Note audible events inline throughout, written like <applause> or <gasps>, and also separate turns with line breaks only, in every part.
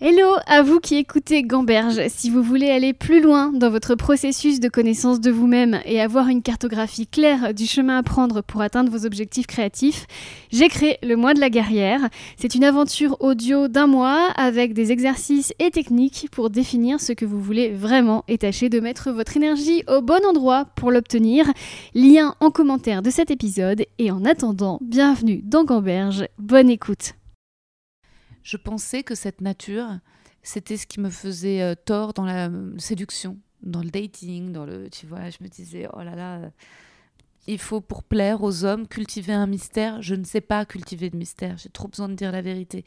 Hello à vous qui écoutez Gamberge. Si vous voulez aller plus loin dans votre processus de connaissance de vous-même et avoir une cartographie claire du chemin à prendre pour atteindre vos objectifs créatifs, j'ai créé le mois de la guerrière. C'est une aventure audio d'un mois avec des exercices et techniques pour définir ce que vous voulez vraiment et tâcher de mettre votre énergie au bon endroit pour l'obtenir. Lien en commentaire de cet épisode et en attendant, bienvenue dans Gamberge. Bonne écoute.
Je pensais que cette nature, c'était ce qui me faisait euh, tort dans la euh, séduction, dans le dating, dans le, tu vois, je me disais, oh là là, euh, il faut pour plaire aux hommes cultiver un mystère. Je ne sais pas cultiver de mystère, j'ai trop besoin de dire la vérité.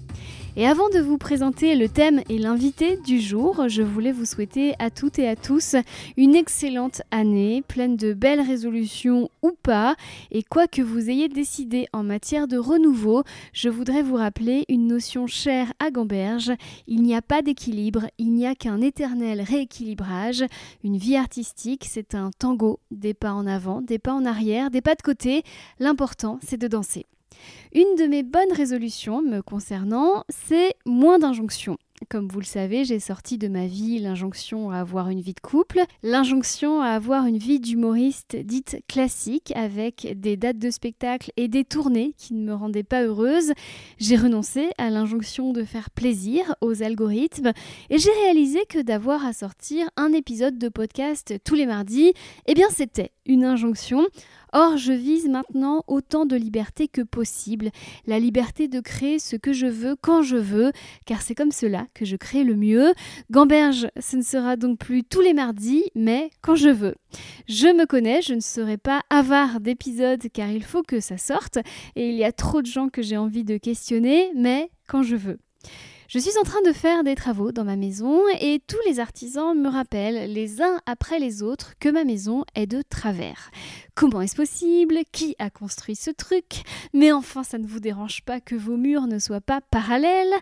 Et avant de vous présenter le thème et l'invité du jour, je voulais vous souhaiter à toutes et à tous une excellente année, pleine de belles résolutions ou pas. Et quoi que vous ayez décidé en matière de renouveau, je voudrais vous rappeler une notion chère à Gamberge. Il n'y a pas d'équilibre, il n'y a qu'un éternel rééquilibrage. Une vie artistique, c'est un tango, des pas en avant, des pas en arrière, des pas de côté. L'important, c'est de danser. Une de mes bonnes résolutions me concernant, c'est moins d'injonctions. Comme vous le savez, j'ai sorti de ma vie l'injonction à avoir une vie de couple, l'injonction à avoir une vie d'humoriste dite classique avec des dates de spectacle et des tournées qui ne me rendaient pas heureuse. J'ai renoncé à l'injonction de faire plaisir aux algorithmes et j'ai réalisé que d'avoir à sortir un épisode de podcast tous les mardis, eh bien c'était une injonction. Or, je vise maintenant autant de liberté que possible, la liberté de créer ce que je veux quand je veux, car c'est comme cela que je crée le mieux. Gamberge, ce ne sera donc plus tous les mardis, mais quand je veux. Je me connais, je ne serai pas avare d'épisodes car il faut que ça sorte, et il y a trop de gens que j'ai envie de questionner, mais quand je veux. Je suis en train de faire des travaux dans ma maison et tous les artisans me rappellent les uns après les autres que ma maison est de travers. Comment est-ce possible? Qui a construit ce truc? Mais enfin, ça ne vous dérange pas que vos murs ne soient pas parallèles?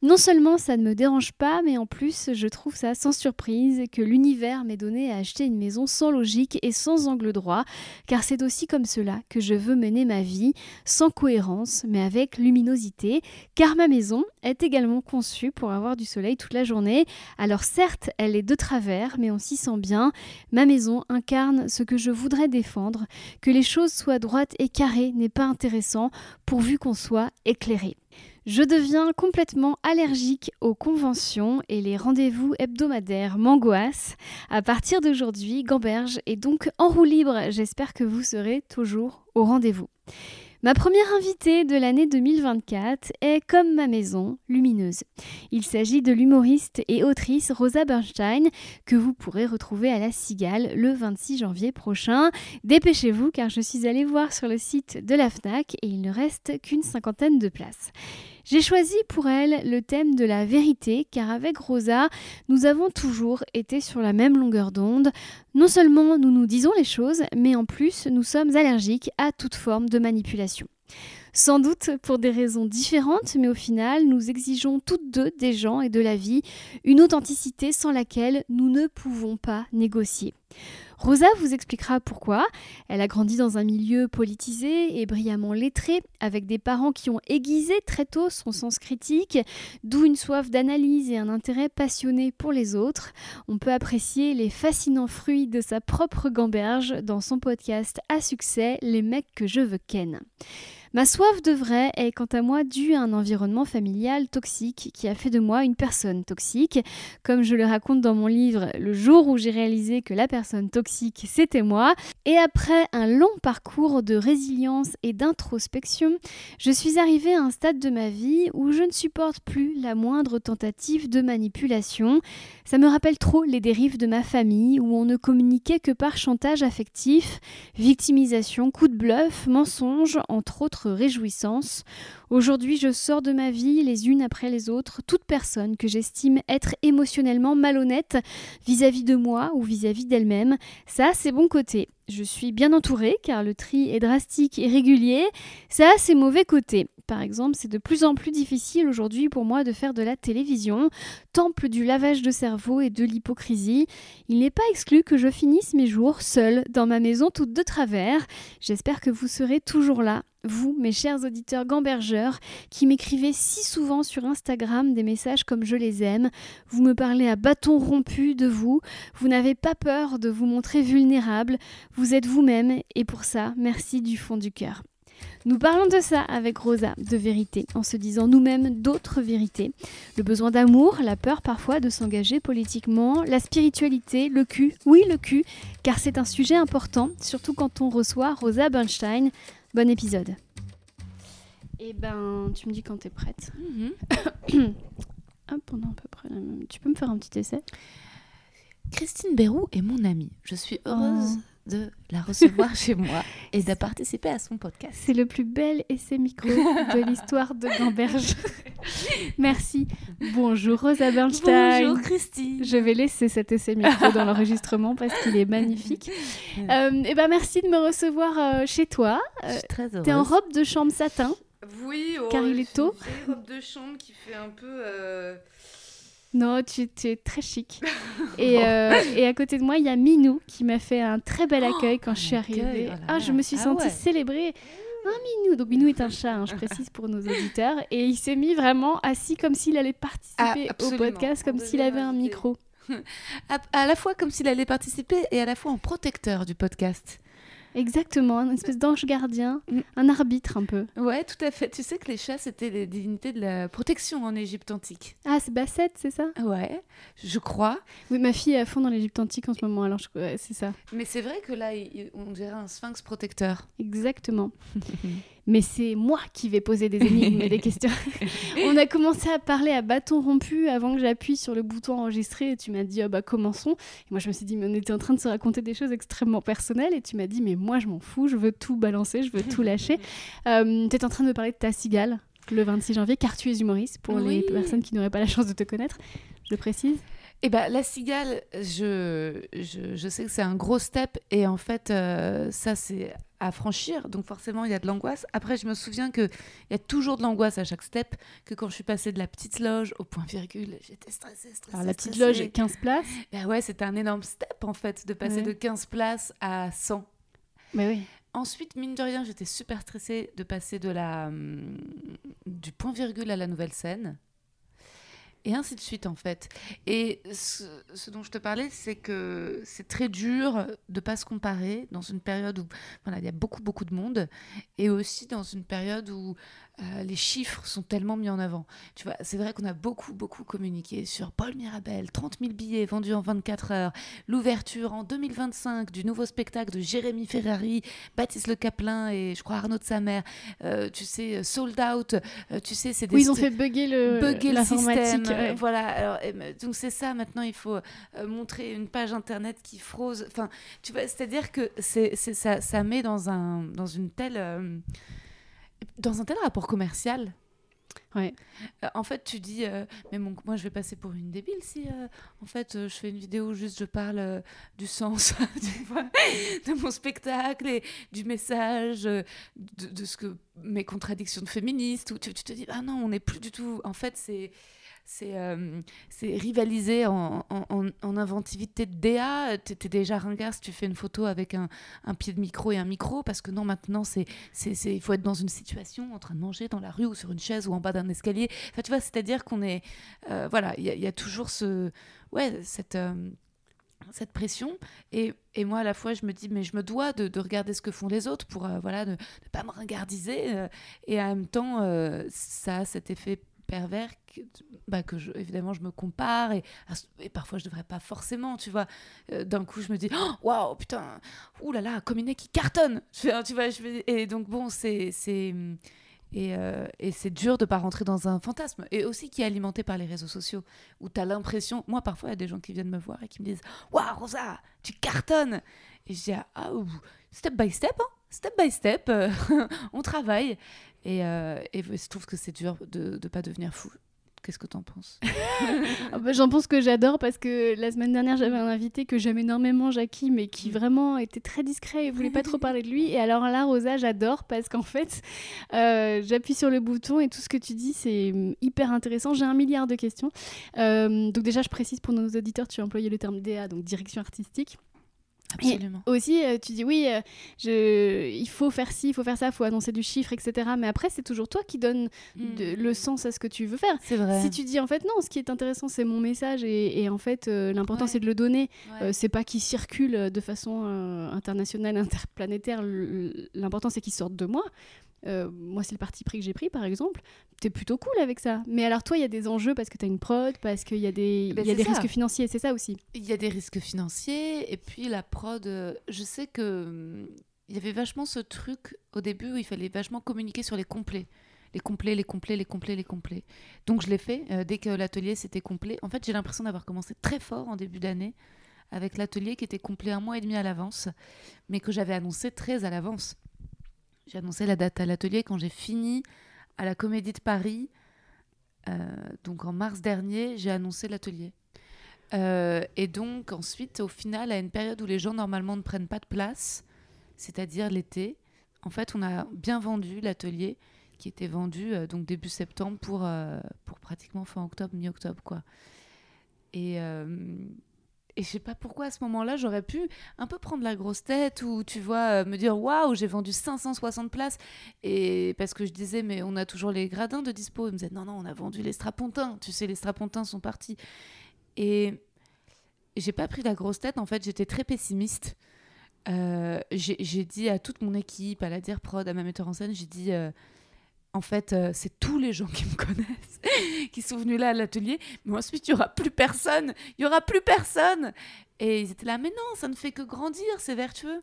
Non seulement ça ne me dérange pas, mais en plus, je trouve ça sans surprise que l'univers m'ait donné à acheter une maison sans logique et sans angle droit, car c'est aussi comme cela que je veux mener ma vie, sans cohérence, mais avec luminosité, car ma maison est également conçue pour avoir du soleil toute la journée. Alors certes, elle est de travers, mais on s'y sent bien. Ma maison incarne ce que je voudrais défendre que les choses soient droites et carrées n'est pas intéressant pourvu qu'on soit éclairé. Je deviens complètement allergique aux conventions et les rendez-vous hebdomadaires m'angoissent. À partir d'aujourd'hui, Gamberge est donc en roue libre. J'espère que vous serez toujours au rendez-vous. Ma première invitée de l'année 2024 est Comme ma maison, lumineuse. Il s'agit de l'humoriste et autrice Rosa Bernstein que vous pourrez retrouver à la Cigale le 26 janvier prochain. Dépêchez-vous car je suis allée voir sur le site de la FNAC et il ne reste qu'une cinquantaine de places. J'ai choisi pour elle le thème de la vérité car avec Rosa, nous avons toujours été sur la même longueur d'onde. Non seulement nous nous disons les choses, mais en plus nous sommes allergiques à toute forme de manipulation. Sans doute pour des raisons différentes, mais au final, nous exigeons toutes deux des gens et de la vie une authenticité sans laquelle nous ne pouvons pas négocier. Rosa vous expliquera pourquoi. Elle a grandi dans un milieu politisé et brillamment lettré, avec des parents qui ont aiguisé très tôt son sens critique, d'où une soif d'analyse et un intérêt passionné pour les autres. On peut apprécier les fascinants fruits de sa propre gamberge dans son podcast à succès Les mecs que je veux ken. Ma soif de vrai est quant à moi due à un environnement familial toxique qui a fait de moi une personne toxique. Comme je le raconte dans mon livre, le jour où j'ai réalisé que la personne toxique c'était moi, et après un long parcours de résilience et d'introspection, je suis arrivée à un stade de ma vie où je ne supporte plus la moindre tentative de manipulation. Ça me rappelle trop les dérives de ma famille où on ne communiquait que par chantage affectif, victimisation, coup de bluff, mensonge, entre autres réjouissance. Aujourd'hui, je sors de ma vie les unes après les autres toute personne que j'estime être émotionnellement malhonnête vis-à-vis de moi ou vis-à-vis d'elle-même. Ça, c'est bon côté. Je suis bien entourée car le tri est drastique et régulier. Ça ses mauvais côtés. Par exemple, c'est de plus en plus difficile aujourd'hui pour moi de faire de la télévision, temple du lavage de cerveau et de l'hypocrisie. Il n'est pas exclu que je finisse mes jours seule dans ma maison toute de travers. J'espère que vous serez toujours là vous, mes chers auditeurs gambergeurs, qui m'écrivez si souvent sur Instagram des messages comme je les aime, vous me parlez à bâton rompu de vous, vous n'avez pas peur de vous montrer vulnérable, vous êtes vous-même, et pour ça, merci du fond du cœur. Nous parlons de ça avec Rosa, de vérité, en se disant nous-mêmes d'autres vérités. Le besoin d'amour, la peur parfois de s'engager politiquement, la spiritualité, le cul, oui le cul, car c'est un sujet important, surtout quand on reçoit Rosa Bernstein. Bon épisode. Eh ben, tu me dis quand t'es prête.
Mhm. <coughs>
Hop, on a à peu près la même- Tu peux me faire un petit essai?
Christine Bérou est mon amie. Je suis heureuse de la recevoir chez moi et de participer à son podcast.
C'est le plus bel essai micro de l'histoire de Gamberge. Merci. Bonjour Rosa Bernstein.
Bonjour Christine.
Je vais laisser cet essai micro dans l'enregistrement parce qu'il est magnifique. <laughs> Euh, et ben merci de me recevoir euh, chez toi.
Je suis très heureuse.
T'es en robe de chambre satin.
Oui, oh,
Car il est tôt.
une robe de chambre qui fait un peu.
Non, tu, tu es très chic. <laughs> Et, euh, et à côté de moi, il y a Minou qui m'a fait un très bel accueil quand je suis arrivée.
oh
ah, je me suis
Ah
sentie
ouais.
célébrée. Un Minou. Donc Minou est un chat, hein, je précise pour nos auditeurs. Et il s'est mis vraiment assis comme s'il allait participer
Ah,
au podcast, comme s'il avait un micro. <laughs>
à, à la fois comme s'il allait participer et à la fois en protecteur du podcast.
Exactement, une espèce d'ange gardien,
Mm.
un arbitre un peu.
Ouais, tout à fait. Tu sais que les chats, c'était des divinités de la protection en Égypte antique.
Ah, c'est Bassette, c'est ça?
Ouais, je crois.
Oui, ma fille est à fond dans l'Égypte antique en ce moment, alors je... ouais, c'est ça.
Mais c'est vrai que là, on dirait un sphinx protecteur.
Exactement. <laughs> Mais c'est moi qui vais poser des énigmes et des questions. <laughs> On a commencé à parler à bâton rompu avant que j'appuie sur le bouton enregistrer et tu m'as dit Ah bah commençons. Et moi je me suis dit mais on était en train de se raconter des choses extrêmement personnelles et tu m'as dit mais moi je m'en fous, je veux tout balancer, je veux tout lâcher. <laughs> Euh, tu en train de me parler de ta cigale le 26 janvier car tu es humoriste pour les personnes qui n'auraient pas la chance de te connaître. Je le précise.
Eh ben, la cigale, je, je, je sais que c'est un gros step et en fait, euh, ça, c'est à franchir. Donc forcément, il y a de l'angoisse. Après, je me souviens qu'il y a toujours de l'angoisse à chaque step, que quand je suis passée de la petite loge au point virgule, j'étais stressée, stressée.
Alors la petite
stressée.
loge 15 places?
Ben ouais, c'était un énorme step en fait, de passer
Ouais.
de 15 places à 100.
Mais oui.
Ensuite, mine de rien, j'étais super stressée de passer de la, hum, du point virgule à la nouvelle scène. Et ainsi de suite, en fait. Et ce, dont je te parlais, c'est que c'est très dur de pas se comparer dans une période où voilà, il y a beaucoup, beaucoup de monde. Et aussi dans une période où euh, les chiffres sont tellement mis en avant. Tu vois, c'est vrai qu'on a beaucoup, beaucoup communiqué sur Paul Mirabel, 30 000 billets vendus en 24 heures, l'ouverture en 2025 du nouveau spectacle de Jérémy Ferrari, Baptiste Le Caplin et je crois Arnaud de sa mère. Euh, tu sais, sold out. euh, tu sais, c'est des
Oui, ils ont fait bugger le
bugger le système. euh,
ouais.
Voilà. Alors, et, euh, donc c'est ça. Maintenant, il faut euh, montrer une page internet qui frose. Enfin, tu vois, c'est-à-dire que c'est, ça, ça met dans un, dans une telle, euh, dans un tel rapport commercial.
Ouais.
Euh, en fait, tu dis, euh, mais mon- moi, je vais passer pour une débile si, euh, en fait, je fais une vidéo où juste je parle du sens, <laughs> de mon spectacle et du message, de, de ce que mes contradictions de. Ou tu, tu te dis, ah non, on n'est plus du tout. En fait, c'est c'est euh, rivaliser en, en, en- en inventivité de DA. Tu es déjà ringard si tu fais une photo avec un, un pied de micro et un micro, parce que non, maintenant, c'est il faut être dans une situation, en train de manger dans la rue ou sur une chaise ou en bas d'un escalier. Enfin, tu vois, c'est-à-dire qu'on est... euh, voilà, il y, a- toujours ce... Ouais, cette... euh, cette pression et, et moi à la fois je me dis mais je me dois de, de regarder ce que font les autres pour euh, voilà ne, ne pas me ringardiser et en même temps ça a cet effet pervers que, bah, que je, évidemment je me compare et, et parfois je devrais pas forcément tu vois. Euh, d'un coup je me dis Oh, waouh putain ouh là là qui cartonne. Fais, tu vois et donc bon c'est et, euh, et c'est dur de pas rentrer dans un fantasme. Et aussi qui est alimenté par les réseaux sociaux où tu as l'impression moi parfois il y a des gens qui viennent me voir et qui me disent waouh Rosa tu cartonnes. Et je dis ah ouh, step by step hein. Step by step, <laughs> on travaille. Et, et je trouve que c'est dur de ne pas devenir fou. Qu'est-ce que tu en penses <laughs>
ah bah, J'en pense que j'adore parce que la semaine dernière, j'avais un invité que j'aime énormément, Jackie, mais qui mm. vraiment était très discret et voulait pas trop parler de lui. Et alors là, Rosa, j'adore parce qu'en fait, euh, j'appuie sur le bouton et tout ce que tu dis, c'est mm, hyper intéressant. J'ai un milliard de questions. Euh, donc déjà, je précise pour nos auditeurs, tu as employé le terme DA, donc direction artistique.
Absolument.
aussi, euh, tu dis oui, euh, je, il faut faire ci, il faut faire ça, il faut annoncer du chiffre, etc. Mais après, c'est toujours toi qui donne hmm. le sens à ce que tu veux faire.
C'est vrai.
Si tu dis en fait non, ce qui est intéressant, c'est mon message et, en fait, euh, l'important c'est de le donner. c'est pas qu'il circule de façon internationale, <laughs> interplanétaire. L'important c'est qu'il sorte de moi. Euh, moi, c'est le parti pris que j'ai pris, par exemple. T'es plutôt cool avec ça. Mais alors, toi, il y a des enjeux parce que t'as une prod, parce qu'il y a des, ben, y a des risques financiers, c'est ça aussi.
Il y a des risques financiers, et puis la prod, euh, je sais que hum, il y avait vachement ce truc au début où il fallait vachement communiquer sur les complets. Les complets, les complets, les complets, les complets. Donc, je l'ai fait euh, dès que l'atelier c'était complet. En fait, j'ai l'impression d'avoir commencé très fort en début d'année avec l'atelier qui était complet un mois et demi à l'avance, mais que j'avais annoncé très à l'avance. J'ai annoncé la date à l'atelier quand j'ai fini à la Comédie de Paris. Euh, donc en mars dernier, j'ai annoncé l'atelier. Euh, et donc ensuite, au final, à une période où les gens normalement ne prennent pas de place, c'est-à-dire l'été, en fait, on a bien vendu l'atelier qui était vendu euh, donc début septembre pour, pour pratiquement fin octobre, mi-octobre quoi. Et et je sais pas pourquoi à ce moment-là, j'aurais pu un peu prendre la grosse tête ou tu vois, euh, me dire waouh, j'ai vendu 560 places. Et parce que je disais, mais on a toujours les gradins de dispo. Ils me disaient, non, non, on a vendu les strapontins. Tu sais, les strapontins sont partis. Et j'ai pas pris la grosse tête. En fait, j'étais très pessimiste. Euh, j'ai dit à toute mon équipe, à la Dire Prod, à ma metteur en scène, j'ai dit. Euh, en fait, euh, c'est tous les gens qui me connaissent <laughs> qui sont venus là à l'atelier. Mais ensuite, il y aura plus personne. Il y aura plus personne. Et ils étaient là, mais non, ça ne fait que grandir, c'est vertueux.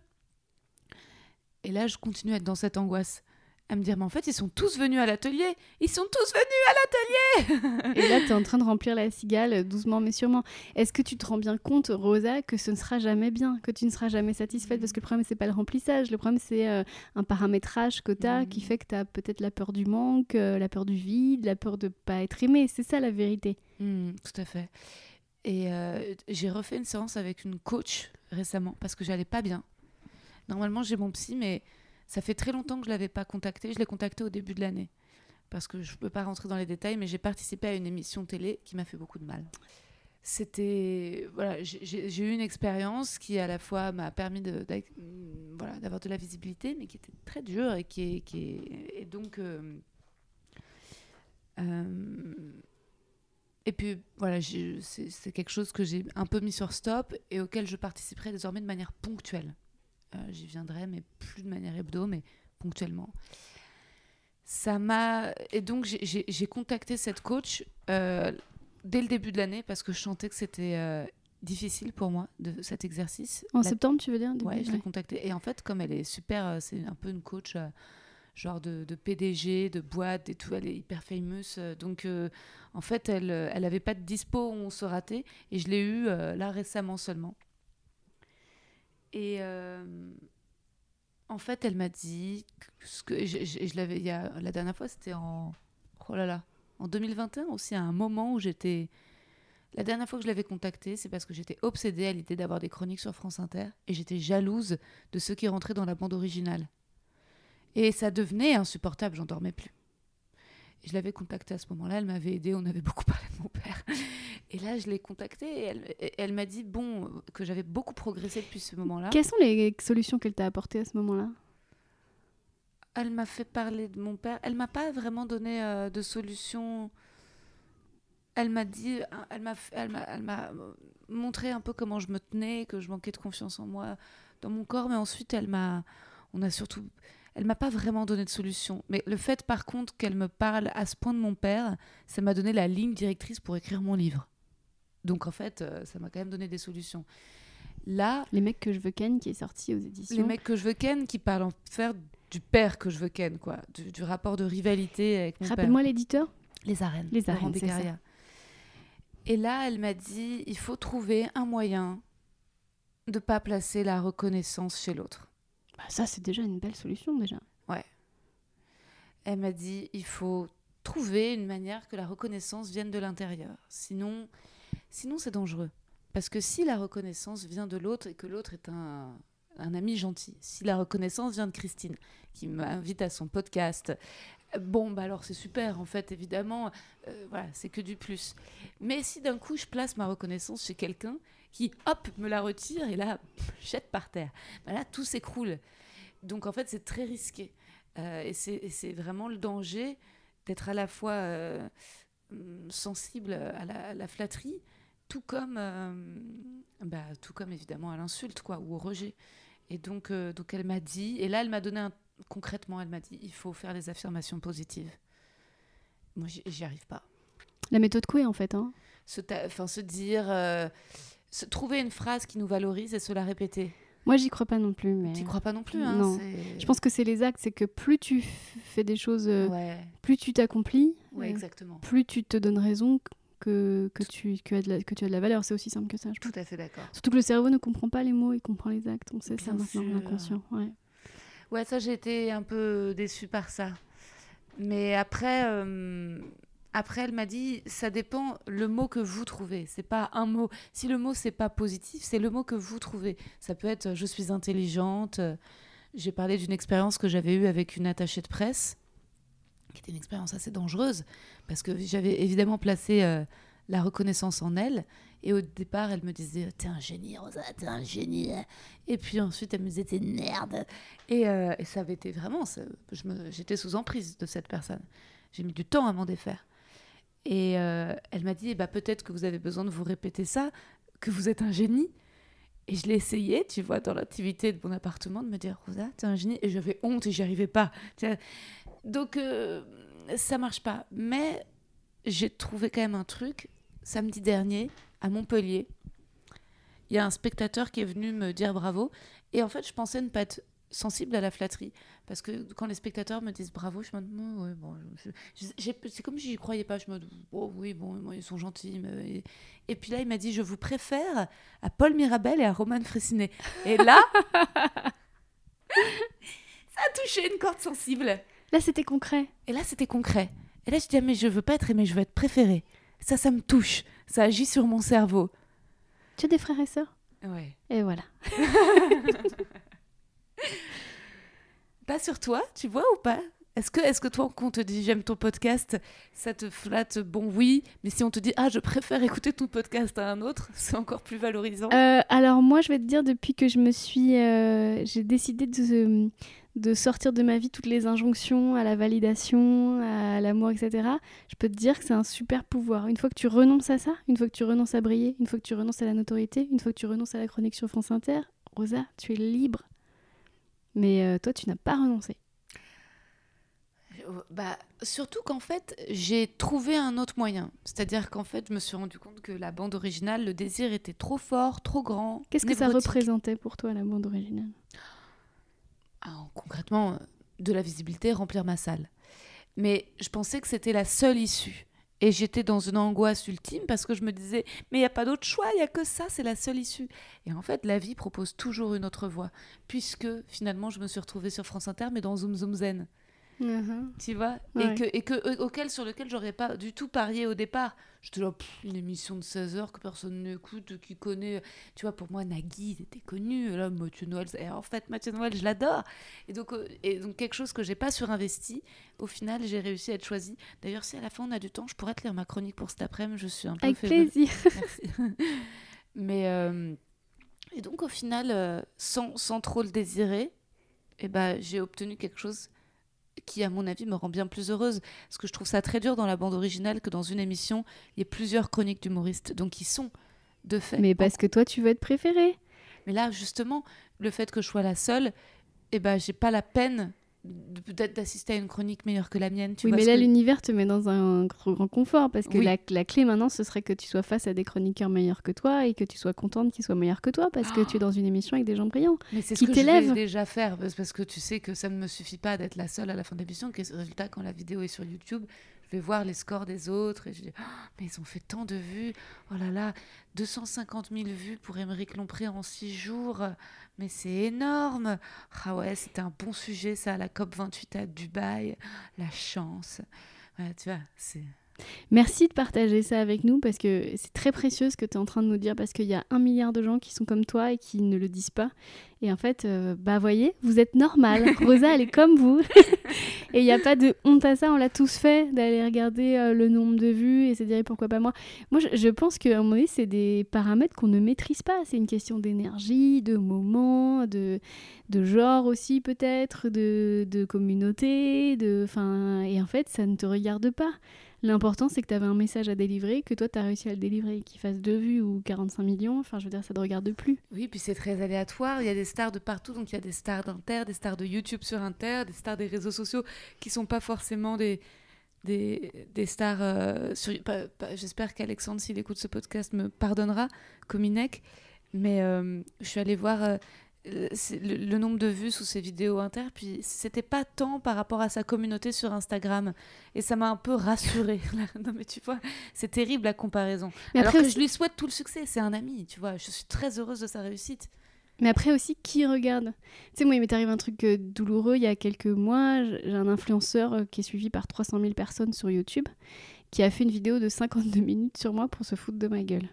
Et là, je continue à être dans cette angoisse à me dire, mais en fait, ils sont tous venus à l'atelier. Ils sont tous venus à l'atelier.
Et là, tu es en <laughs> train de remplir la cigale euh, doucement mais sûrement. Est-ce que tu te rends bien compte, Rosa, que ce ne sera jamais bien, que tu ne seras jamais satisfaite? Parce que le problème, c'est pas le remplissage. Le problème, c'est euh, un paramétrage que tu as qui fait que tu as peut-être la peur du manque, euh, la peur du vide, la peur de pas être aimé. C'est ça la vérité.
Mmh, tout à fait. Et j'ai refait une séance avec une coach récemment parce que j'allais pas bien. Normalement, j'ai mon psy, mais ça fait très longtemps que je ne l'avais pas contacté. Je l'ai contacté au début de l'année. Parce que je ne peux pas rentrer dans les détails, mais j'ai participé à une émission télé qui m'a fait beaucoup de mal. C'était. Voilà, j'ai eu une expérience qui, à la fois, m'a permis voilà, d'avoir de la visibilité, mais qui était très dure et qui est. Donc. Euh, euh, et puis voilà, c'est quelque chose que j'ai un peu mis sur stop et auquel je participerai désormais de manière ponctuelle. Euh, j'y viendrai, mais plus de manière hebdo, mais ponctuellement. Ça m'a. Et donc, j'ai contacté cette coach euh, dès le début de l'année parce que je sentais que c'était euh, difficile pour moi de cet exercice.
En septembre, tu veux dire
Oui, je l'ai contactée. Et en fait, comme elle est super, c'est un peu une coach genre de, PDG, de boîte et tout, elle est hyper famous. donc, en fait, elle n'avait pas de dispo on se ratait. Et je l'ai eu là récemment seulement. Et euh, en fait, elle m'a dit ce que je, l'avais. La dernière fois, c'était en oh là là, en 2021 aussi, à un moment où j'étais. La dernière fois que je l'avais contactée, c'est parce que j'étais obsédée à l'idée d'avoir des chroniques sur France Inter et j'étais jalouse de ceux qui rentraient dans la bande originale. Et ça devenait insupportable, j'en dormais plus je l'avais contactée à ce moment-là, elle m'avait aidée, on avait beaucoup parlé de mon père. Et là, je l'ai contactée et elle, elle m'a dit bon, que j'avais beaucoup progressé depuis ce moment-là.
Quelles sont les solutions qu'elle t'a apportées à ce moment-là?
Elle m'a fait parler de mon père. Elle m'a pas vraiment donné euh, de solution. Elle m'a dit, elle m'a, elle m'a, elle m'a montré un peu comment je me tenais, que je manquais de confiance en moi, dans mon corps, mais ensuite elle m'a, on a surtout, elle m'a pas vraiment donné de solution. Mais le fait, par contre, qu'elle me parle à ce point de mon père, ça m'a donné la ligne directrice pour écrire mon livre. Donc en fait, euh, ça m'a quand même donné des solutions. Là,
les mecs que je veux ken qui est sorti aux éditions.
Les mecs que je veux ken qui parlent en faire du père que je veux ken quoi, du, rapport de rivalité avec mon
Rappelle-moi l'éditeur.
Les arènes.
Les arènes.
Des Et là, elle m'a dit, il faut trouver un moyen de pas placer la reconnaissance chez l'autre.
Bah ça, c'est déjà une belle solution, déjà.
Elle m'a dit il faut trouver une manière que la reconnaissance vienne de l'intérieur. Sinon, sinon c'est dangereux. Parce que si la reconnaissance vient de l'autre et que l'autre est un, un ami gentil, si la reconnaissance vient de Christine, qui m'invite à son podcast, bon, bah alors c'est super, en fait, évidemment, euh, voilà, c'est que du plus. Mais si d'un coup je place ma reconnaissance chez quelqu'un qui, hop, me la retire et là, jette par terre, bah là, tout s'écroule. Donc en fait, c'est très risqué. Euh, et c'est vraiment le danger d'être à la fois euh, hum, sensible à la flatterie, tout comme, euh, bah, tout comme évidemment à l'insulte quoi, ou au rejet. Et donc, euh, donc elle m'a dit, et là elle m'a donné un, concrètement, elle m'a dit, il faut faire les affirmations positives. Moi, j'y arrive pas.
La méthode Coué, en fait. Hein.
Se, enfin, se dire, euh, se trouver une phrase qui nous valorise et se la répéter.
Moi, j'y crois pas non plus. Mais...
Tu crois pas non plus, hein
Non. Je pense que c'est les actes, c'est que plus tu fais des choses,
Ouais,
plus tu t'accomplis,
ouais,
euh, plus tu te donnes raison que, que, tu, que, as de la, que tu as de la valeur. C'est aussi simple que ça. je
Tout à fait d'accord.
Surtout que le cerveau ne comprend pas les mots, il comprend les actes. On sait ça maintenant, l'inconscient. Ouais.
Ouais, ça, j'ai été un peu déçue par ça. Mais après, euh, après elle m'a dit, ça dépend le mot que vous trouvez. C'est pas un mot. Si le mot, c'est pas positif, c'est le mot que vous trouvez. Ça peut être je suis intelligente. euh, J'ai parlé d'une expérience que j'avais eue avec une attachée de presse, qui était une expérience assez dangereuse, parce que j'avais évidemment placé euh, la reconnaissance en elle. Et au départ, elle me disait T'es un génie, Rosa, t'es un génie. Et puis ensuite, elle me disait T'es une merde. Et, euh, et ça avait été vraiment. J'étais sous emprise de cette personne. J'ai mis du temps à m'en défaire. Et euh, elle m'a dit ben, Peut-être que vous avez besoin de vous répéter ça, que vous êtes un génie. Et je l'ai essayé, tu vois, dans l'intimité de mon appartement, de me dire Rosa, t'es un génie. Et j'avais honte et j'y arrivais pas. Donc, euh, ça marche pas. Mais j'ai trouvé quand même un truc. Samedi dernier, à Montpellier, il y a un spectateur qui est venu me dire bravo. Et en fait, je pensais ne pas être sensible à la flatterie. Parce que quand les spectateurs me disent bravo, je me dis, Oh, ouais, bon, c'est comme si j'y croyais pas. Je me dis, oh oui, bon, ils sont gentils. mais- et puis là, il m'a dit, je vous préfère à Paul Mirabel et à Roman Fressinet. Et là, <laughs> <laughs> ça a touché une corde sensible.
Là, c'était concret.
Et là, c'était concret. Et là, je dis, ah, mais je veux pas être aimé, je veux être préféré. Ça, ça me touche. Ça agit sur mon cerveau.
Tu as des frères et sœurs?
Ouais.
Et voilà. <laughs>
Pas sur toi, tu vois ou pas? Est-ce que, est que toi, quand on te dit j'aime ton podcast, ça te flatte Bon, oui, mais si on te dit ah, je préfère écouter ton podcast à un autre, <laughs> c'est encore plus valorisant.
Euh, alors moi, je vais te dire, depuis que je me suis, euh, j'ai décidé de, de sortir de ma vie toutes les injonctions à la validation, à l'amour, etc. Je peux te dire que c'est un super pouvoir. Une fois que tu renonces à ça, une fois que tu renonces à briller, une fois que tu renonces à la notoriété, une fois que tu renonces à la chronique sur France Inter, Rosa, tu es libre. Mais euh, toi, tu n'as pas renoncé.
Euh, Bah, surtout qu'en fait, j'ai trouvé un autre moyen. C'est-à-dire qu'en fait, je me suis rendu compte que la bande originale, le désir était trop fort, trop grand.
Qu'est-ce que ça représentait pour toi, la bande originale?
Concrètement, euh, de la visibilité, remplir ma salle. Mais je pensais que c'était la seule issue. Et j'étais dans une angoisse ultime parce que je me disais, mais il n'y a pas d'autre choix, il n'y a que ça, c'est la seule issue. Et en fait, la vie propose toujours une autre voie, puisque finalement, je me suis retrouvée sur France Inter, mais dans Zoom Zoom Zen, tu vois?
Ouais.
Et, que, et que, euh, auquel, sur lequel j'aurais pas du tout parié au départ. J'étais là, pff, une émission de 16 heures que personne n'écoute, qui connaît. Tu vois, pour moi, Nagui, c'était connu. Là, Mathieu Noël, et en fait, Mathieu Noël, je l'adore. Et donc, euh, et donc, quelque chose que j'ai pas surinvesti, au final, j'ai réussi à être choisie. D'ailleurs, si à la fin on a du temps, je pourrais te lire ma chronique pour cet après-midi. Je suis un peu
Avec
fébrile.
plaisir. <laughs>
Merci. Mais euh, et donc au final, euh, sans, sans trop le désirer, eh ben, j'ai obtenu quelque chose qui, à mon avis, me rend bien plus heureuse. Parce que je trouve ça très dur dans la bande originale que dans une émission, il y ait plusieurs chroniques d'humoristes. Donc ils sont de fait.
Mais parce que toi, tu veux être préférée.
Mais là, justement, le fait que je sois la seule, eh ben, j'ai pas la peine peut-être d'assister à une chronique meilleure que la mienne. Tu
oui,
vois
mais
ce
là,
que-
l'univers te met dans un grand confort parce que
Oui.
la, la clé maintenant, ce serait que tu sois face à des chroniqueurs meilleurs que toi et que tu sois contente qu'ils soient meilleurs que toi parce que tu es dans une émission avec des gens brillants.
Mais c'est ce
qui
que je vais déjà faire parce que tu sais que ça ne me suffit pas d'être la seule à la fin de l'émission. que Résultat, quand la vidéo est sur YouTube, je vais voir les scores des autres et je dis oh, mais ils ont fait tant de vues oh là là 250 000 vues pour Émeric Lompré en six jours mais c'est énorme ah ouais c'était un bon sujet ça la COP 28 à Dubaï la chance tu vois c'est
Merci de partager ça avec nous parce que c'est très précieux ce que tu es en train de nous dire parce qu'il y a un milliard de gens qui sont comme toi et qui ne le disent pas. Et en fait, euh, bah voyez, vous êtes normal. Rosa, elle est comme vous. <laughs> et il n'y a pas de honte à ça. On l'a tous fait d'aller regarder euh, le nombre de vues et se dire pourquoi pas moi. Moi, je, pense qu'à un moment donné, c'est des paramètres qu'on ne maîtrise pas. C'est une question d'énergie, de moment, de, de genre aussi peut-être, de, de communauté. De, et en fait, ça ne te regarde pas. L'important, c'est que tu avais un message à délivrer, que toi, tu as réussi à le délivrer, qu'il fasse deux vues ou 45 millions. Enfin, je veux dire, ça ne te regarde plus.
Oui, puis c'est très aléatoire. Il y a des stars de partout. Donc, il y a des stars d'Inter, des stars de YouTube sur Inter, des stars des réseaux sociaux qui sont pas forcément des, des, des stars. Euh, sur... J'espère qu'Alexandre, s'il écoute ce podcast, me pardonnera, Cominec. Mais euh, je suis allée voir euh, le, nombre de vues sous ses vidéos inter, puis c'était pas tant par rapport à sa communauté sur Instagram. Et ça m'a un peu rassurée. <laughs> non, mais tu vois, c'est terrible la comparaison. Mais Alors que je lui souhaite tout le succès, c'est un ami, tu vois. Je suis très heureuse de sa réussite.
Mais après aussi, qui regarde? Tu sais, moi, il m'est arrivé un truc euh, douloureux il y a quelques mois. J'ai un influenceur euh, qui est suivi par 300 000 personnes sur YouTube qui a fait une vidéo de 52 minutes sur moi pour se foutre de ma gueule.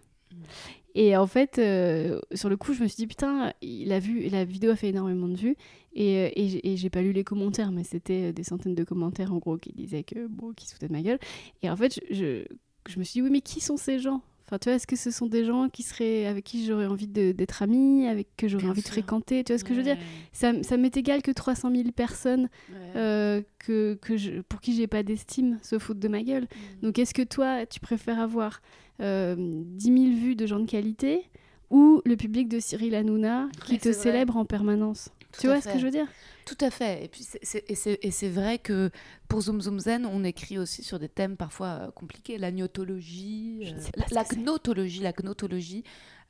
Et en fait, euh, sur le coup, je me suis dit, putain, il a vu, la vidéo a fait énormément de vues. Et, euh, et j'ai pas lu les commentaires, mais c'était des centaines de commentaires en gros qui disaient que, bon, qui se foutaient de ma gueule. Et en fait, je, je, me suis dit, oui, mais qui sont ces gens? Enfin, tu vois, est-ce que ce sont des gens qui seraient, avec qui j'aurais envie d'être amie, avec que j'aurais envie de fréquenter? Tu vois ce que je veux dire? Ça, ça m'est égal que 300 000 personnes euh, que, que je, pour qui j'ai pas d'estime se foutent de ma gueule. Mm. Donc, est-ce que toi, tu préfères avoir euh, 10 000 vues de gens de qualité ou le public de Cyril Hanouna qui te célèbre en permanence. tu vois ce que je veux dire?
Tout à fait. Et puis c'est vrai que pour Zoom Zoom Zen, on écrit aussi sur des thèmes parfois euh, compliqués, l'agnotologie, euh, la gnotologie, la gnotologie,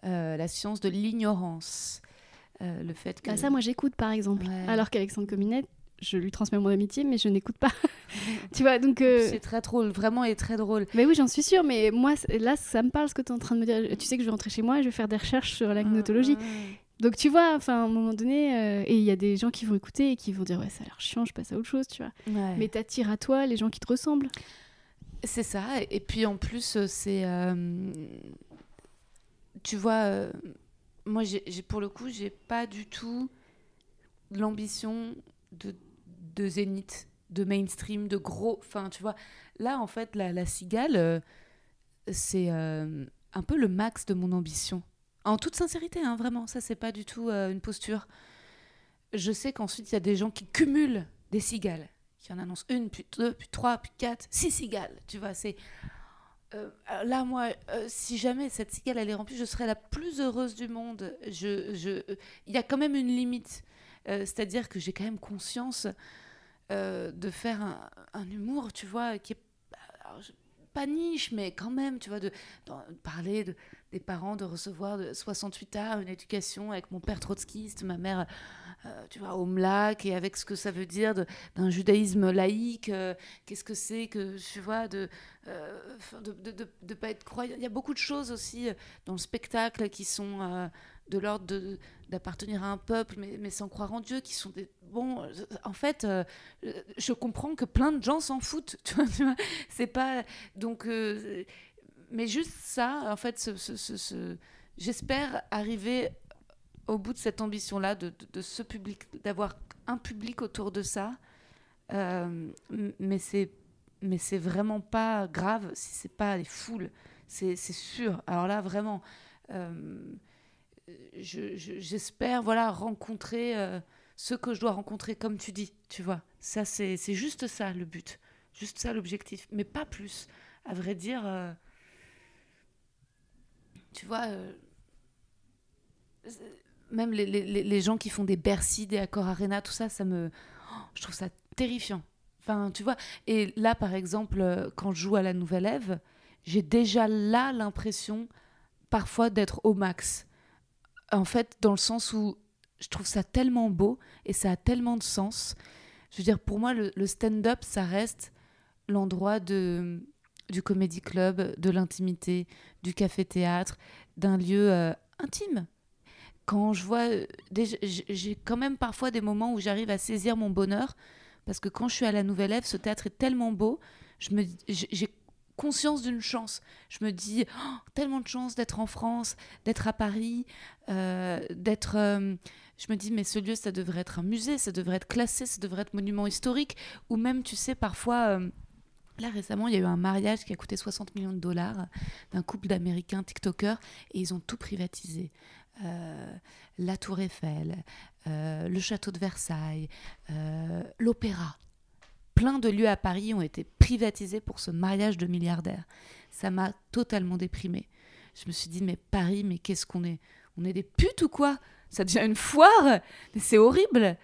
euh, la science de l'ignorance. le fait que...
Bah, ça, moi, j'écoute, par exemple. Alors qu'Alexandre Cominette, je lui transmets mon amitié, mais je n'écoute pas. <laughs> tu vois, donc. Euh,
c'est très drôle, vraiment, et très drôle.
Mais oui, j'en suis sûre, mais moi, là, ça me parle ce que tu es en train de me dire. Tu sais que je vais rentrer chez moi et je vais faire des recherches sur la gnotologie. Donc, tu vois, enfin, à un moment donné, euh, et il y a des gens qui vont écouter et qui vont dire, ouais, ça a l'air chiant, je passe à autre chose, tu vois. Mais t'attires à toi les gens qui te ressemblent.
C'est ça, et puis en plus, euh, c'est. Tu vois, moi, j'ai pour le coup, j'ai pas du tout l'ambition de de zénith, de mainstream, de gros. Enfin, tu vois, là, en fait, la, cigale, euh, c'est euh, un peu le max de mon ambition. En toute sincérité, hein, vraiment, ça, c'est pas du tout euh, une posture. Je sais qu'ensuite, il y a des gens qui cumulent des cigales, qui en annoncent une, puis deux, puis trois, puis quatre, six cigales. Tu vois, c'est. là, moi, si jamais cette cigale elle est remplie, je serais la plus heureuse du monde. Je, je, il y a quand même une limite. C'est-à-dire que j'ai quand même conscience de faire un, humour, tu vois, qui est pas niche, mais quand même, tu vois, de, parler de, des parents, de recevoir de 68 ans une éducation avec mon père trotskiste, ma mère, euh, tu vois, au MLAC, et avec ce que ça veut dire d'un judaïsme laïque, euh, qu'est-ce que c'est que, tu vois, de de, de, de, pas être croyant. Il y a beaucoup de choses aussi dans le spectacle qui sont de l'ordre d'appartenir à un peuple, mais, sans croire en Dieu, qui sont des... Bon, en fait, euh, je comprends que plein de gens s'en foutent, <laughs> tu vois, c'est pas... Donc, euh, mais juste ça, en fait, j'espère arriver au bout de cette ambition-là, de, de, ce public, d'avoir un public autour de ça, euh, mais c'est mais c'est vraiment pas grave si c'est pas les foules, c'est sûr. Alors là, vraiment j'espère voilà rencontrer euh, ce que je dois rencontrer comme tu dis tu vois. Ça c'est juste ça le but. Juste ça l'objectif. Mais pas plus. À vrai dire euh, tu vois euh, même les, les, les, gens qui font des Bercy des Accor Arena tout ça ça me oh, je trouve ça terrifiant. Enfin tu vois. Et là par exemple quand je joue à la Nouvelle Ève j'ai déjà là l'impression parfois d'être au max en fait, dans le sens où je trouve ça tellement beau et ça a tellement de sens. Je veux dire, pour moi, le, stand-up, ça reste l'endroit de du comédie club, de l'intimité, du café-théâtre, d'un lieu euh, intime. Quand je vois, euh, j'ai quand même parfois des moments où j'arrive à saisir mon bonheur, parce que quand je suis à la Nouvelle Ève, ce théâtre est tellement beau, je me, j'ai conscience d'une chance. Je me dis oh, tellement de chance d'être en France, d'être à Paris, euh, d'être. je me dis mais ce lieu ça devrait être un musée, ça devrait être classé, ça devrait être monument historique, ou même tu sais parfois Là, récemment, il y a eu un mariage qui a coûté 60 millions de dollars d'un couple d'Américains TikTokers et ils ont tout privatisé. Euh, la Tour Eiffel, euh, le château de Versailles, euh, l'opéra. Plein de lieux à Paris ont été privatisés pour ce mariage de milliardaires. Ça m'a totalement déprimée. Je me suis dit, mais Paris, mais qu'est-ce qu'on est? On est des putes ou quoi? Ça devient une foire? Mais c'est horrible!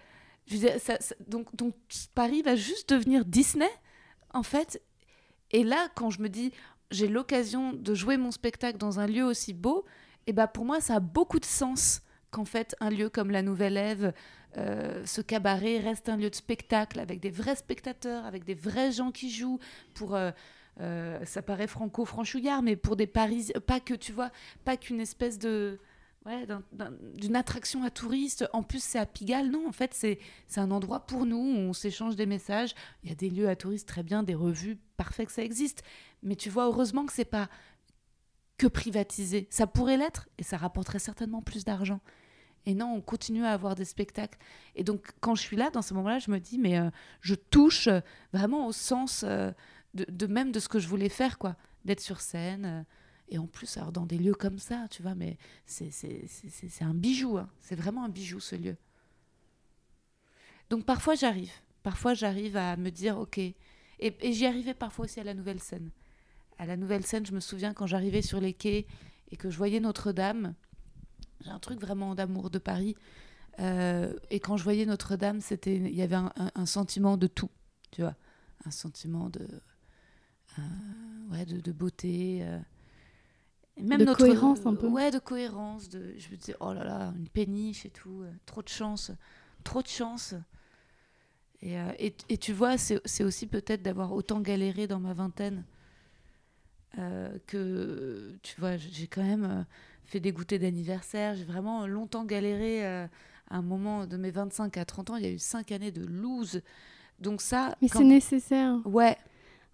Donc, donc Paris va juste devenir Disney en fait, et là, quand je me dis, j'ai l'occasion de jouer mon spectacle dans un lieu aussi beau, et ben pour moi, ça a beaucoup de sens qu'en fait, un lieu comme la Nouvelle Ève, euh, ce cabaret reste un lieu de spectacle avec des vrais spectateurs, avec des vrais gens qui jouent pour. Euh, euh, ça paraît franco-franchouillard, mais pour des Parisiens, pas que tu vois, pas qu'une espèce de ouais, d'une attraction à touristes. En plus, c'est à Pigalle. Non, en fait, c'est un endroit pour nous où on s'échange des messages. Il y a des lieux à touristes très bien, des revues, parfait que ça existe. Mais tu vois, heureusement que c'est pas que privatisé. Ça pourrait l'être et ça rapporterait certainement plus d'argent. Et non, on continue à avoir des spectacles. Et donc, quand je suis là, dans ce moment-là, je me dis, mais euh, je touche vraiment au sens euh, de, même de ce que je voulais faire, quoi. D'être sur scène. Euh, et en plus, dans des lieux comme ça, tu vois, mais c'est un bijou. Hein. C'est vraiment un bijou, ce lieu. Donc parfois, j'arrive. Parfois, j'arrive à me dire, OK. Et j'y arrivais parfois aussi à la nouvelle scène. À la nouvelle scène, je me souviens quand j'arrivais sur les quais et que je voyais Notre-Dame. J'ai un truc vraiment d'amour de Paris. Euh, et quand je voyais Notre-Dame, c'était, il y avait un, sentiment de tout, tu vois, un sentiment de, euh, ouais, de, de beauté. Euh,
même de cohérence un peu.
Ouais, de cohérence. De, je me disais, oh là là, une péniche et tout, euh, trop de chance, trop de chance. Et, et, et tu vois, c'est aussi peut-être d'avoir autant galéré dans ma vingtaine que, tu vois, j'ai quand même fait des goûters d'anniversaire. J'ai vraiment longtemps galéré à un moment de mes 25 à 30 ans. Il y a eu 5 années de lose. Donc ça...
Mais c'est nécessaire.
Ouais,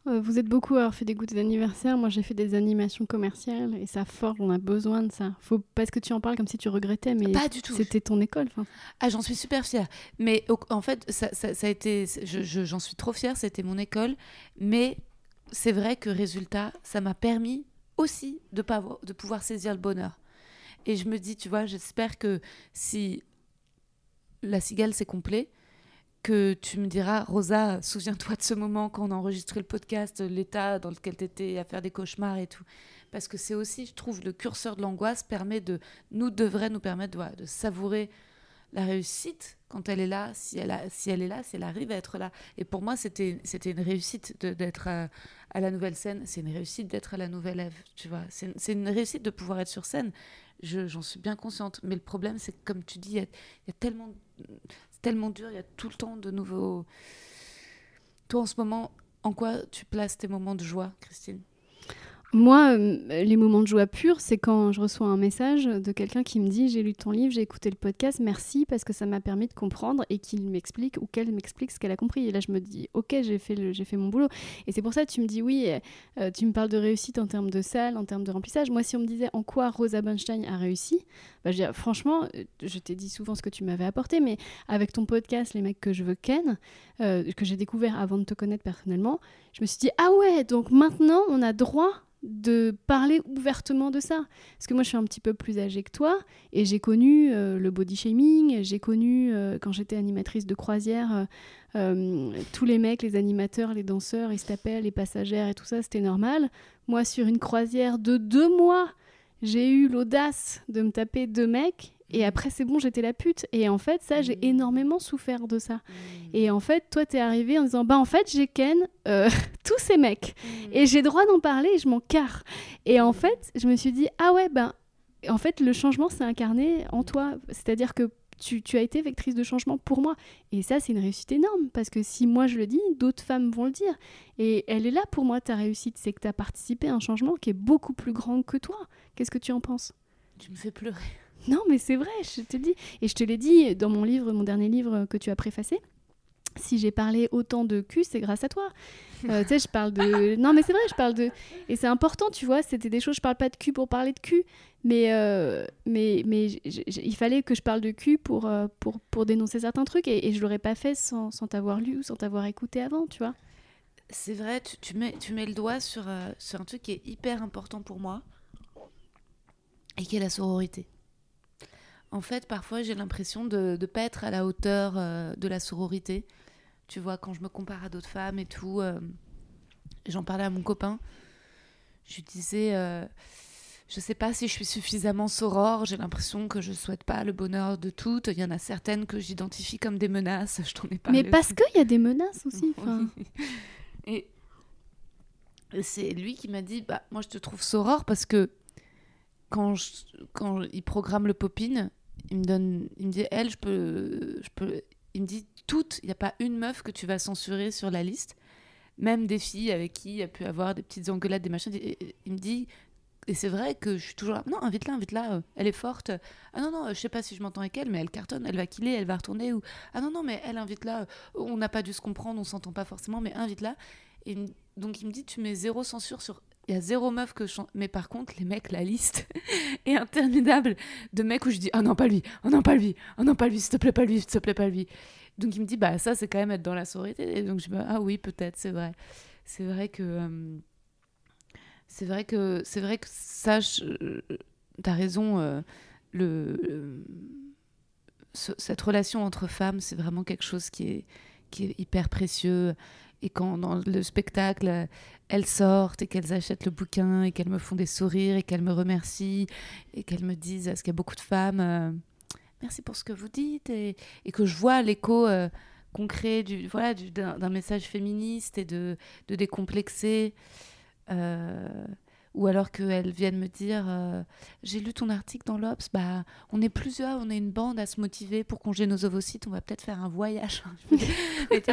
euh, vous êtes beaucoup à avoir fait des goûters d'anniversaire. Moi, j'ai fait des animations commerciales et ça forge. On a besoin de ça. Faut parce que tu en parles comme si tu regrettais, mais
pas du tout.
C'était ton école.
Ah, j'en suis super fière. Mais en fait, ça, ça, a été. J'en suis trop fière. C'était mon école. Mais c'est vrai que résultat, ça m'a permis aussi de, pas de pouvoir saisir le bonheur. Et je me dis, tu vois, j'espère que si la cigale c'est complet, que tu me diras, Rosa, souviens-toi de ce moment quand on a enregistré le podcast, l'état dans lequel tu étais à faire des cauchemars et tout. Parce que c'est aussi, je trouve, le curseur de l'angoisse permet de, nous devrait nous permettre de, savourer la réussite quand elle est là, si elle, a, si elle est là, si elle arrive à être là. Et pour moi, c'était une réussite d'être à, à, la nouvelle scène, c'est une réussite d'être à la nouvelle Ève, tu vois. C'est une réussite de pouvoir être sur scène. J'en suis bien consciente. Mais le problème, c'est que, comme tu dis, il y, a tellement tellement dur, il y a tout le temps de nouveaux. Toi, en ce moment, en quoi tu places tes moments de joie, Christine?
Moi, euh, les moments de joie pure, c'est quand je reçois un message de quelqu'un qui me dit j'ai lu ton livre, j'ai écouté le podcast, merci parce que ça m'a permis de comprendre et qu'il m'explique ou qu'elle m'explique ce qu'elle a compris. Et là, je me dis ok, j'ai fait, j'ai fait mon boulot. Et c'est pour ça que tu me dis oui, euh, tu me parles de réussite en termes de salle, en termes de remplissage. Moi, si on me disait en quoi Rosa Bunstein a réussi, bah, je franchement, euh, je t'ai dit souvent ce que tu m'avais apporté, mais avec ton podcast, Les mecs que je veux ken, que j'ai découvert avant de te connaître personnellement, je me suis dit ah ouais, donc maintenant on a droit de parler ouvertement de ça. Parce que moi, je suis un petit peu plus âgée que toi, et j'ai connu euh, le body shaming, j'ai connu, euh, quand j'étais animatrice de croisière, euh, tous les mecs, les animateurs, les danseurs, ils se tapaient, les passagères et tout ça, c'était normal. Moi, sur une croisière de deux mois, j'ai eu l'audace de me taper deux mecs et après, c'est bon, j'étais la pute. Et en fait, ça, j'ai mmh. énormément souffert de ça. Mmh. Et en fait, toi, t'es arrivé en disant, bah en fait, j'ai ken euh, <laughs> tous ces mecs. Mmh. Et j'ai droit d'en parler et je m'en carre. Et en fait, je me suis dit, ah ouais, ben, en fait, le changement s'est incarné en toi. C'est-à-dire que tu, tu, as été vectrice de changement pour moi. Et ça, c'est une réussite énorme, parce que si moi je le dis, d'autres femmes vont le dire. Et elle est là pour moi, ta réussite, c'est que tu as participé à un changement qui est beaucoup plus grand que toi. Qu'est-ce que tu en penses?
Tu me fais pleurer.
Non, mais c'est vrai, je te dis. Et je te l'ai dit dans mon livre, mon dernier livre que tu as préfacé si j'ai parlé autant de cul, c'est grâce à toi. Euh, tu sais, je parle de. <laughs> Non, mais c'est vrai, je parle de. Et c'est important, tu vois, c'était des choses, je parle pas de cul pour parler de cul, mais, euh, mais, mais il fallait que je parle de cul pour, euh, pour, pour dénoncer certains trucs, et, et je l'aurais pas fait sans, sans t'avoir lu ou sans t'avoir écouté avant, tu vois.
C'est vrai, tu, tu, mets, tu mets le doigt sur, sur un truc qui est hyper important pour moi, et qui est la sororité. En fait, parfois, j'ai l'impression de ne pas être à la hauteur de la sororité tu vois, quand je me compare à d'autres femmes et tout, euh, j'en parlais à mon copain. Je lui disais, euh, je sais pas si je suis suffisamment sorore. J'ai l'impression que je souhaite pas le bonheur de toutes. Il y en a certaines que j'identifie comme des menaces. Je t'en ai
pas. Mais parce qu'il y a des menaces aussi. <laughs>
Et c'est lui qui m'a dit, bah moi je te trouve sorore parce que quand, quand il programme le popine, il me donne, il me dit, elle, je peux, je peux, il me dit toutes, il n'y a pas une meuf que tu vas censurer sur la liste, même des filles avec qui il a pu avoir des petites engueulades, des machins. Il me dit, et c'est vrai que je suis toujours non, invite-la, invite-la, euh, elle est forte. Ah non, non, je sais pas si je m'entends avec elle, mais elle cartonne, elle va killer, elle va retourner. Ou ah non, non, mais elle, invite-la, euh, on n'a pas dû se comprendre, on s'entend pas forcément, mais invite-la. Et donc il me dit, tu mets zéro censure sur il y a zéro meuf que je... Mais par contre, les mecs, la liste <laughs> est interminable de mecs où je dis Ah non, pas lui, oh non, pas lui, oh non, pas lui, s'il te plaît, pas lui, s'il te plaît, pas lui. Donc il me dit Bah, ça, c'est quand même être dans la sororité. Et donc je me dis Ah oui, peut-être, c'est vrai. C'est vrai que. Euh, c'est vrai que c'est vrai que ça, t'as raison. Euh, le, cette relation entre femmes, c'est vraiment quelque chose qui est, qui est hyper précieux. Et quand dans le spectacle, elles sortent et qu'elles achètent le bouquin et qu'elles me font des sourires et qu'elles me remercient et qu'elles me disent, est-ce qu'il y a beaucoup de femmes euh, Merci pour ce que vous dites. Et, et que je vois l'écho euh, concret du, voilà, d'un message féministe et de, de décomplexer. Euh, ou alors qu'elles viennent me dire euh, j'ai lu ton article dans l'Obs, bah on est plusieurs, on est une bande à se motiver pour congé nos ovocytes, on va peut-être faire un voyage. <laughs> et,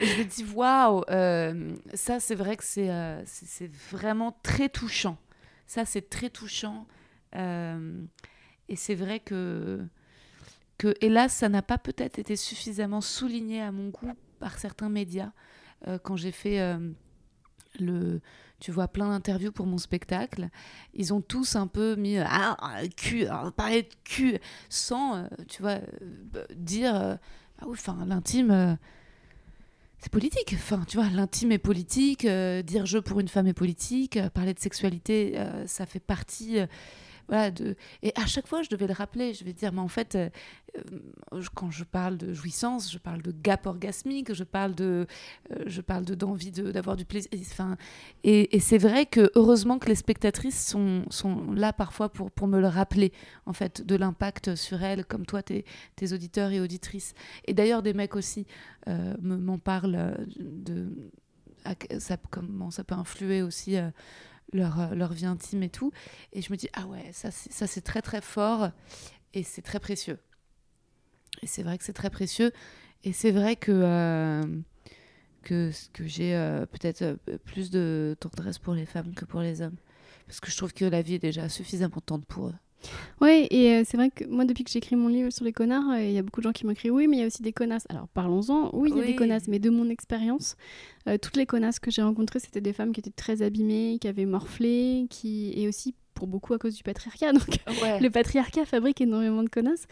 je me dis waouh, euh, ça c'est vrai que euh, c'est c'est vraiment très touchant. Ça c'est très touchant et c'est vrai que que hélas ça n'a pas peut-être été suffisamment souligné à mon goût par certains médias quand j'ai fait le tu vois plein d'interviews pour mon spectacle. Ils ont tous un peu mis ah, cul, parler de cul, sans, euh, tu vois, euh, dire ah oui, enfin, l'intime. c'est politique, enfin, tu vois, l'intime est politique, dire je pour une femme est politique, parler de sexualité, ça fait partie Et à chaque fois, je devais le rappeler. Je vais dire, mais en fait, euh, euh, quand je parle de jouissance, je parle de gap orgasmique, je parle de, euh, je parle de d'envie d'avoir du plaisir. Enfin, et, c'est vrai que heureusement que les spectatrices sont, sont là parfois pour, pour me le rappeler, en fait, de l'impact sur elles, comme toi, tes, tes auditeurs et auditrices. Et d'ailleurs, des mecs aussi m'en parlent de, ça, comment ça peut influer aussi euh, leur vie intime et tout. Et je me dis, ah ouais, ça c'est très très fort et c'est très précieux. Et c'est vrai que c'est très précieux. Et c'est vrai que, euh, que, que j'ai euh, peut-être plus de tendresse pour les femmes que pour les hommes. Parce que je trouve que la vie est déjà suffisamment tendre pour eux.
Oui, et euh, c'est vrai que moi, depuis que j'écris mon livre sur les connards, euh, il y a beaucoup de gens qui m'ont écrit oui, mais il y a aussi des connasses. Alors parlons-en, oui, il y a des connasses, mais de mon expérience, euh, toutes les connasses que j'ai rencontrées, c'était des femmes qui étaient très abîmées, qui avaient morflé, qui... et aussi pour beaucoup à cause du patriarcat. <laughs> Donc le patriarcat fabrique énormément de connasses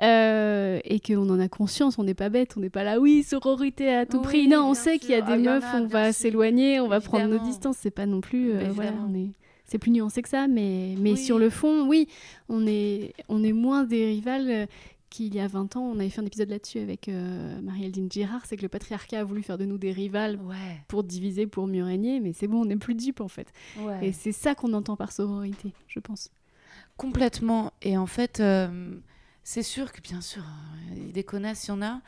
et qu'on en a conscience, on n'est pas bête, on n'est pas là, oui, sororité à tout prix. Non, on sait qu'il y a des ah, meufs, on va s'éloigner, on va prendre nos distances. C'est pas non plus. voilà, on est c'est plus nuancé que ça, mais, mais sur le fond, oui, on est, on est moins des rivales euh, qu'il y a 20 ans. On avait fait un épisode là-dessus avec euh, Marie-Eldine Girard, c'est que le patriarcat a voulu faire de nous des rivales pour diviser, pour mieux régner, mais c'est bon, on n'est plus dupes en fait. Et c'est ça qu'on entend par sororité, je pense.
Complètement. Et en fait, euh, c'est sûr que bien sûr, des connasses, il y en a,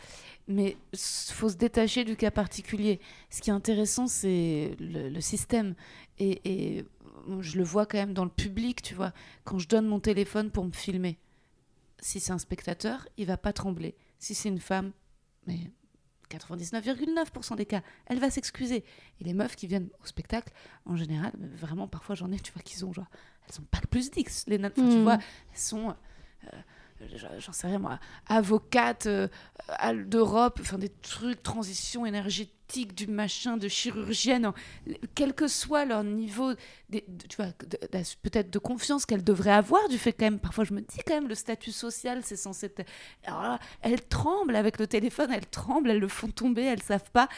mais il faut se détacher du cas particulier. Ce qui est intéressant, c'est le, système. Et, et je le vois quand même dans le public, tu vois, quand je donne mon téléphone pour me filmer. si c'est un spectateur, il va pas trembler. Si c'est une femme, mais 99,9% des cas, elle va s'excuser. Et les meufs qui viennent au spectacle, en général, vraiment, parfois j'en ai, tu vois, qu'ils ont genre, elles sont pas plus dix, les nattes, tu
Mm.
vois, elles sont, euh, j'en sais rien moi, avocates euh, d'Europe, enfin des trucs, transition énergétique, du machin, de chirurgienne, en- quel que soit leur niveau, de- tu vois, peut-être de confiance qu'elles devraient avoir, du fait quand même, parfois je me dis quand même, le statut social, c'est censé être... Alors là, elles tremblent avec le téléphone, elles tremblent, elles le font tomber, elles savent pas.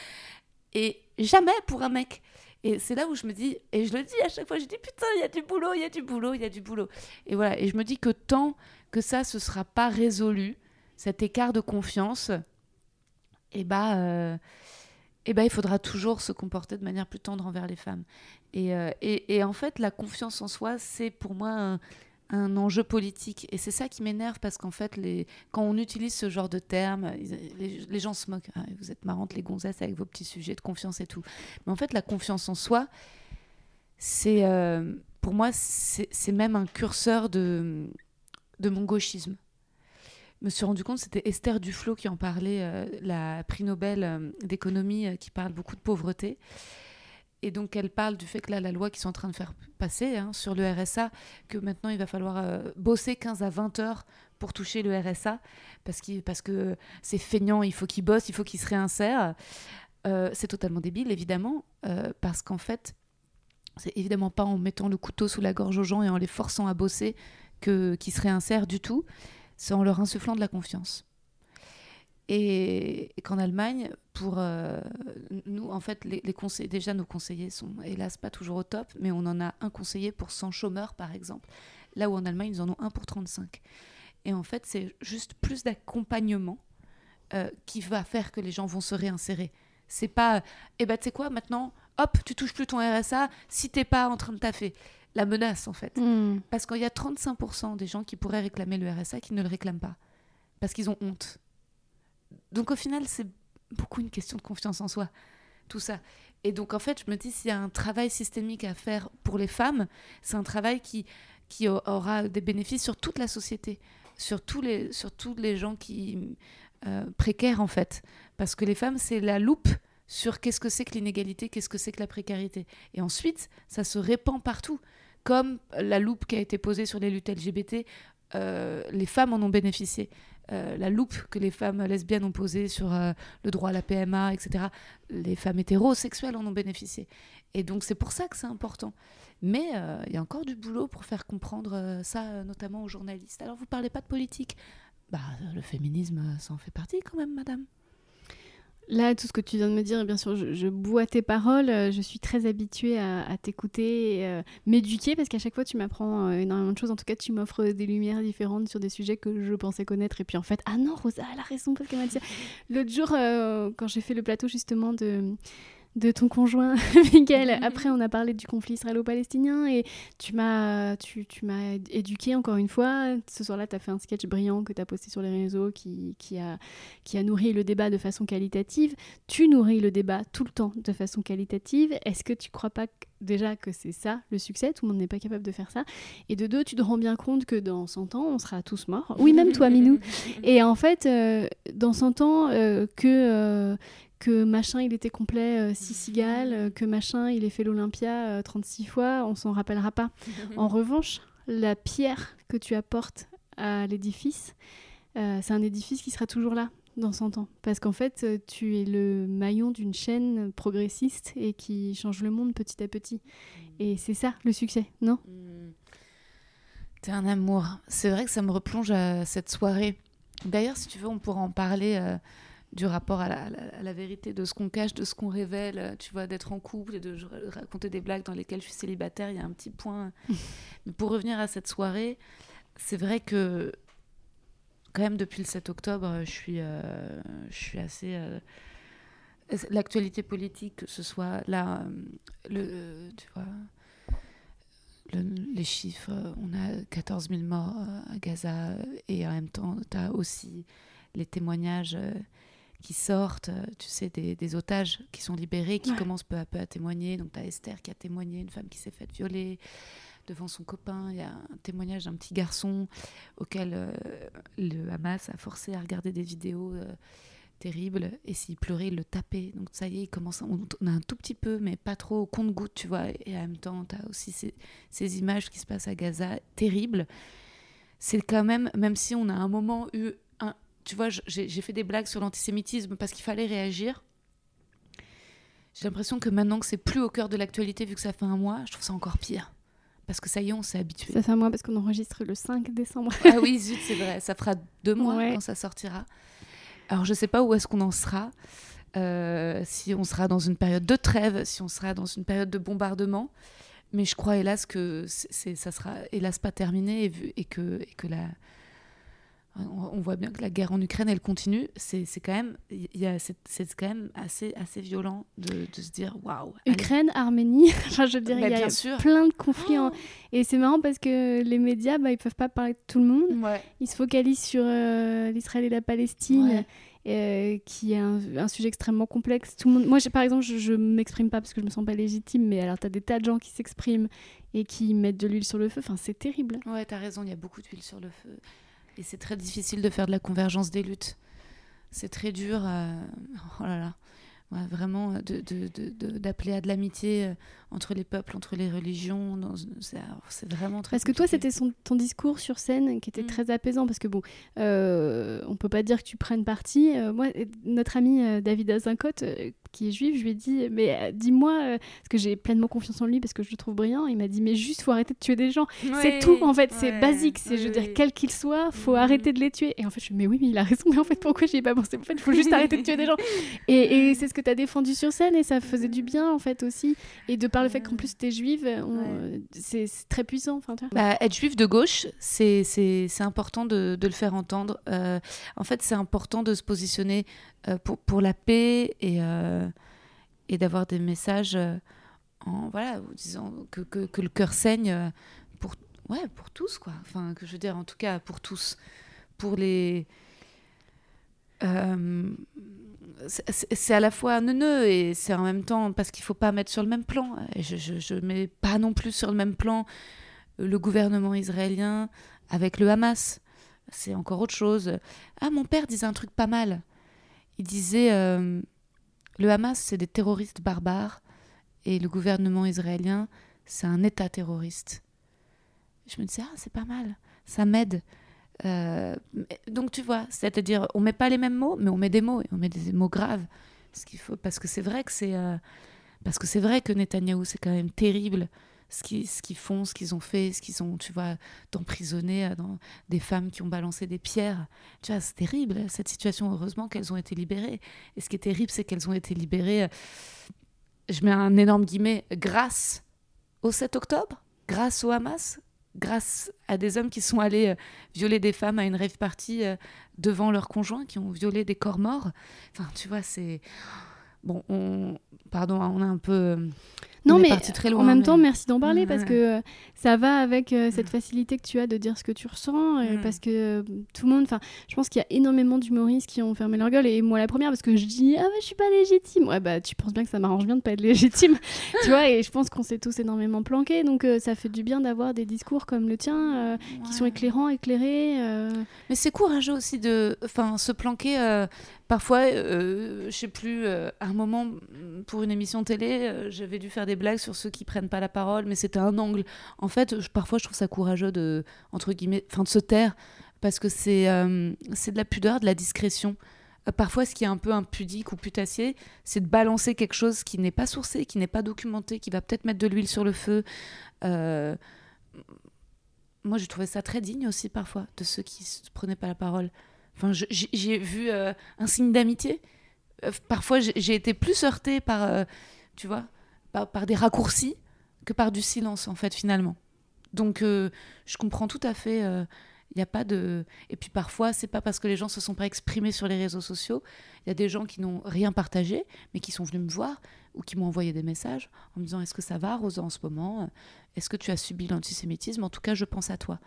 Et jamais pour un mec. Et c'est là où je me dis, et je le dis à chaque fois, je dis putain, il y a du boulot, il y a du boulot, il y a du boulot. Et voilà, et je me dis que tant que ça, ce sera pas résolu, cet écart de confiance, et bah, euh, eh ben, il faudra toujours se comporter de manière plus tendre envers les femmes. Et, euh, et, en fait, la confiance en soi, c'est pour moi un, enjeu politique. Et c'est ça qui m'énerve parce qu'en fait, les, quand on utilise ce genre de termes, les, gens se moquent. Ah, vous êtes marrantes, les gonzesses, avec vos petits sujets de confiance et tout. Mais en fait, la confiance en soi, c'est euh, pour moi, c'est même un curseur de, de mon gauchisme. Me suis rendu compte, c'était Esther Duflo qui en parlait, euh, la prix Nobel euh, d'économie, euh, qui parle beaucoup de pauvreté. Et donc, elle parle du fait que là, la loi qu'ils sont en train de faire passer hein, sur le RSA, que maintenant, il va falloir bosser 15 à 20 heures pour toucher le RSA, parce, parce que c'est feignant, il faut qu'ils bossent, il faut qu'ils se réinsèrent. C'est totalement débile, évidemment, parce qu'en fait, c'est évidemment pas en mettant le couteau sous la gorge aux gens et en les forçant à bosser qu'ils se réinsèrent du tout, c'est en leur insufflant de la confiance. Et, qu'en Allemagne, pour euh, nous, en fait, les, déjà nos conseillers sont hélas pas toujours au top, mais on en a un conseiller pour 100 chômeurs, par exemple, là où en Allemagne, ils en ont un pour 35. Et en fait, c'est juste plus d'accompagnement euh, qui va faire que les gens vont se réinsérer. C'est pas, eh ben, tu sais quoi, maintenant, hop, tu touches plus ton RSA si t'es pas en train de taffer. La menace, en fait.
Mm.
Parce qu'il y a 35% des gens qui pourraient réclamer le RSA qui ne le réclament pas. Parce qu'ils ont honte. Donc au final, c'est beaucoup une question de confiance en soi, tout ça. Et donc en fait, je me dis, s'il y a un travail systémique à faire pour les femmes, c'est un travail qui, qui aura des bénéfices sur toute la société, sur tous les, sur tous les gens qui euh, précaires en fait. Parce que les femmes, c'est la loupe sur qu'est-ce que c'est que l'inégalité, qu'est-ce que c'est que la précarité. Et ensuite, ça se répand partout. Comme la loupe qui a été posée sur les luttes LGBT, euh, les femmes en ont bénéficié. Euh, la loupe que les femmes lesbiennes ont posée sur euh, le droit à la PMA, etc., les femmes hétérosexuelles en ont bénéficié. Et donc c'est pour ça que c'est important. Mais il y a encore du boulot pour faire comprendre ça, notamment aux journalistes. Alors vous parlez pas de politique? Bah le féminisme, ça en fait partie quand même, madame.
Là, tout ce que tu viens de me dire, bien sûr, je, bois tes paroles. euh, Je suis très habituée à, t'écouter, euh, m'éduquer, parce qu'à chaque fois, tu m'apprends euh, énormément de choses. En tout cas, tu m'offres des lumières différentes sur des sujets que je pensais connaître. Et puis, en fait, ah non, Rosa, elle a raison, parce qu'elle m'a dit. L'autre jour, quand j'ai fait le plateau, justement, de de ton conjoint, <laughs> Miguel. Après, on a parlé du conflit israélo-palestinien et tu m'as tu, tu m'as éduqué encore une fois. Ce soir-là, tu as fait un sketch brillant que tu as posté sur les réseaux qui, qui, a, qui a nourri le débat de façon qualitative. Tu nourris le débat tout le temps de façon qualitative. Est-ce que tu crois pas que, déjà que c'est ça le succès? Tout le monde n'est pas capable de faire ça. Et de deux, tu te rends bien compte que dans 100 ans, on sera tous morts. Oui, même toi, Minou. <laughs> Et en fait, euh, dans 100 ans, euh, que, euh, que machin il était complet euh, 6 cigales, euh, que machin il ait fait l'Olympia euh, 36 fois, on s'en rappellera pas. <laughs> En revanche, la pierre que tu apportes à l'édifice, euh, c'est un édifice qui sera toujours là dans 100 ans. Parce qu'en fait, euh, tu es le maillon d'une chaîne progressiste et qui change le monde petit à petit. Et c'est ça le succès, non?
Mm. T'es un amour. C'est vrai que ça me replonge à cette soirée. D'ailleurs, si tu veux, on pourra en parler euh, du rapport à la, à la- à la vérité, de ce qu'on cache, de ce qu'on révèle, euh, tu vois, d'être en couple et de raconter des blagues dans lesquelles je suis célibataire. Il y a un petit point. <laughs> Mais pour revenir à cette soirée, c'est vrai que quand même depuis le 7 octobre, je suis, euh, je suis assez... euh, L'actualité politique, que ce soit là, euh, le, tu vois, le- les chiffres, euh, on a 14 000 morts euh, à Gaza euh, et en même temps, tu as aussi les témoignages euh, qui sortent, euh, tu sais, des, des otages qui sont libérés, qui
Ouais.
commencent peu à peu à témoigner. Donc, tu as Esther qui a témoigné, une femme qui s'est faite violer. devant son copain. Il y a un témoignage d'un petit garçon auquel euh, le Hamas a forcé à regarder des vidéos euh, terribles. Et s'il pleurait, il le tapait. Donc ça y est, il commence. On, on a un tout petit peu, mais pas trop au compte-goutte, tu vois. Et en même temps, tu as aussi ces, ces, images qui se passent à Gaza, terribles. C'est quand même, même si on a un moment eu. Tu vois, j'ai fait des blagues sur l'antisémitisme parce qu'il fallait réagir. J'ai l'impression que maintenant que c'est plus au cœur de l'actualité, vu que ça fait un mois, je trouve ça encore pire. Parce que ça y est, on s'est habitué.
Ça fait un mois parce qu'on enregistre le 5 décembre.
ah oui, zut, c'est vrai. Ça fera deux mois ouais. quand ça sortira. Alors, je ne sais pas où est-ce qu'on en sera. Euh, si on sera dans une période de trêve, si on sera dans une période de bombardement. Mais je crois, hélas, que c'est, ça sera, hélas, pas terminé et, et, que, et que la, on voit bien que la guerre en Ukraine, elle continue. C'est quand même, il c'est quand même assez, assez violent de, de se dire waouh.
Ukraine, Arménie, <laughs> enfin, je veux dire, il y a sûr. plein de conflits. En... Et c'est marrant parce que les médias, bah, ils peuvent pas parler de tout le monde.
Ouais.
Ils se focalisent sur euh, l'Israël et la Palestine. Ouais. Euh, qui est un, un, sujet extrêmement complexe. Tout le monde... Moi, par exemple, je ne m'exprime pas parce que je me sens pas légitime, mais alors tu as des tas de gens qui s'expriment et qui mettent de l'huile sur le feu. Enfin, c'est terrible.
Ouais, tu as raison, il y a beaucoup d'huile sur le feu. Et c'est très difficile de faire de la convergence des luttes. C'est très dur. Euh... <laughs> Oh là là. Vraiment, d'appeler à de l'amitié euh, entre les peuples, entre les religions. C'est vraiment très.
Parce que toi, c'était ton discours sur scène qui était mmh. très apaisant. Parce que bon, euh, on peut pas dire que tu prennes parti. Euh, moi, notre ami euh, David Azincote, euh, qui est juif, je lui ai dit Mais dis-moi, parce que j'ai pleinement confiance en lui, parce que je le trouve brillant. Il m'a dit Mais juste, faut arrêter de tuer des gens. C'est tout, en fait. Ouais, c'est basique. C'est, oui, je veux dire, quel qu'il soit, faut mmh. arrêter de les tuer. Et en fait, je me Mais oui, mais il a raison. Mais en fait, pourquoi j'y ai pas pensé? En fait, il faut juste <laughs> arrêter de tuer des gens. Et, et c'est ce que tu as défendu sur scène, et ça faisait du bien, en fait, aussi. Et de par le fait qu'en plus tu es juive, ouais. c'est très puissant. Enfin.
Bah, être juive de gauche, c'est important de, de, le faire entendre. Euh, en fait, c'est important de se positionner euh, pour, pour la paix et, euh, et d'avoir des messages euh, en voilà, disant que, que, que le cœur saigne pour, ouais, pour tous. Quoi. Enfin, que je veux dire, en tout cas, pour tous. Pour les. Euh, c'est à la fois neuneux et c'est en même temps parce qu'il faut pas mettre sur le même plan. Et je ne mets pas non plus sur le même plan le gouvernement israélien avec le Hamas. C'est encore autre chose. Ah, mon père disait un truc pas mal. Il disait euh, le Hamas, c'est des terroristes barbares et le gouvernement israélien, c'est un État terroriste. Je me disais, ah, c'est pas mal. Ça m'aide. Euh, donc tu vois, c'est-à-dire on met pas les mêmes mots, mais on met des mots et on met des mots graves. Ce qu'il faut, parce que c'est vrai que c'est euh, parce que c'est vrai que Netanyahou c'est quand même terrible ce qu'ils ce font, ce qu'ils ont fait, ce qu'ils ont, tu vois, d'emprisonner euh, des femmes qui ont balancé des pierres. Tu vois, c'est terrible cette situation. Heureusement qu'elles ont été libérées. Et ce qui est terrible, c'est qu'elles ont été libérées. Je mets un énorme guillemet grâce au 7 octobre, grâce au Hamas, grâce à des hommes qui sont allés euh, violer des femmes à une rave party euh, devant leurs conjoints, qui ont violé des corps morts. Enfin, tu vois, c'est... Bon, on... Pardon, hein, on a un peu... Euh,
non, mais très loin, en même mais... temps, merci d'en parler parce que ça va avec euh, cette facilité que tu as de dire ce que tu ressens. Euh, parce que euh, tout le monde, enfin, je pense qu'il y a énormément d'humoristes qui ont fermé leur gueule. Et moi, la première, parce que je dis, ah, mais je suis pas légitime. Ouais, bah, tu penses bien que ça m'arrange bien de pas être légitime. <laughs> tu vois, et je pense qu'on s'est tous énormément planqués. Donc, ça fait du bien d'avoir des discours comme le tien ouais. qui sont éclairants, éclairés.
Mais c'est courageux aussi de enfin, se planquer. Parfois, je sais plus, à un moment, pour une émission télé, j'avais dû faire des blagues sur ceux qui prennent pas la parole, mais c'était un angle. En fait, parfois, je trouve ça courageux de, entre guillemets, de se taire, parce que c'est euh, c'est de la pudeur, de la discrétion. Euh, parfois, ce qui est un peu impudique ou putassier, c'est de balancer quelque chose qui n'est pas sourcé, qui n'est pas documenté, qui va peut-être mettre de l'huile sur le feu. Euh, moi, je trouvais ça très digne aussi, parfois, de ceux qui ne prenaient pas la parole. Enfin, j'ai vu euh, un signe d'amitié. Euh, parfois, j'ai été plus heurtée par, euh, tu vois, par, des raccourcis que par du silence, en fait, finalement. Donc, je comprends tout à fait. Il n'y a pas de. Et puis parfois, c'est pas parce que les gens se sont pas exprimés sur les réseaux sociaux. Il y a des gens qui n'ont rien partagé, mais qui sont venus me voir ou qui m'ont envoyé des messages en me disant Est-ce que ça va, Rosa, en ce moment? Est-ce que tu as subi l'antisémitisme? En tout cas, je pense à toi.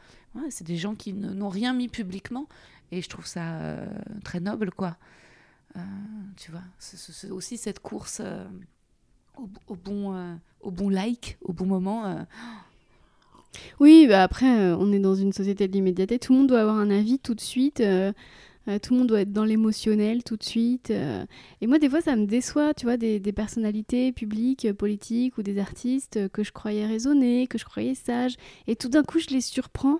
C'est des gens qui n'ont rien mis publiquement et je trouve ça euh, très noble, quoi. tu vois, c'est aussi cette course au, au, bon, euh, au bon like, au bon moment. Euh,
Oui, bah après, on est dans une société de l'immédiateté. Tout le monde doit avoir un avis tout de suite. Euh, tout le monde doit être dans l'émotionnel tout de suite. Euh. et moi, des fois, ça me déçoit, tu vois, des, personnalités publiques, euh, politiques ou des artistes que je croyais raisonnés, que je croyais sages. Et tout d'un coup, je les surprends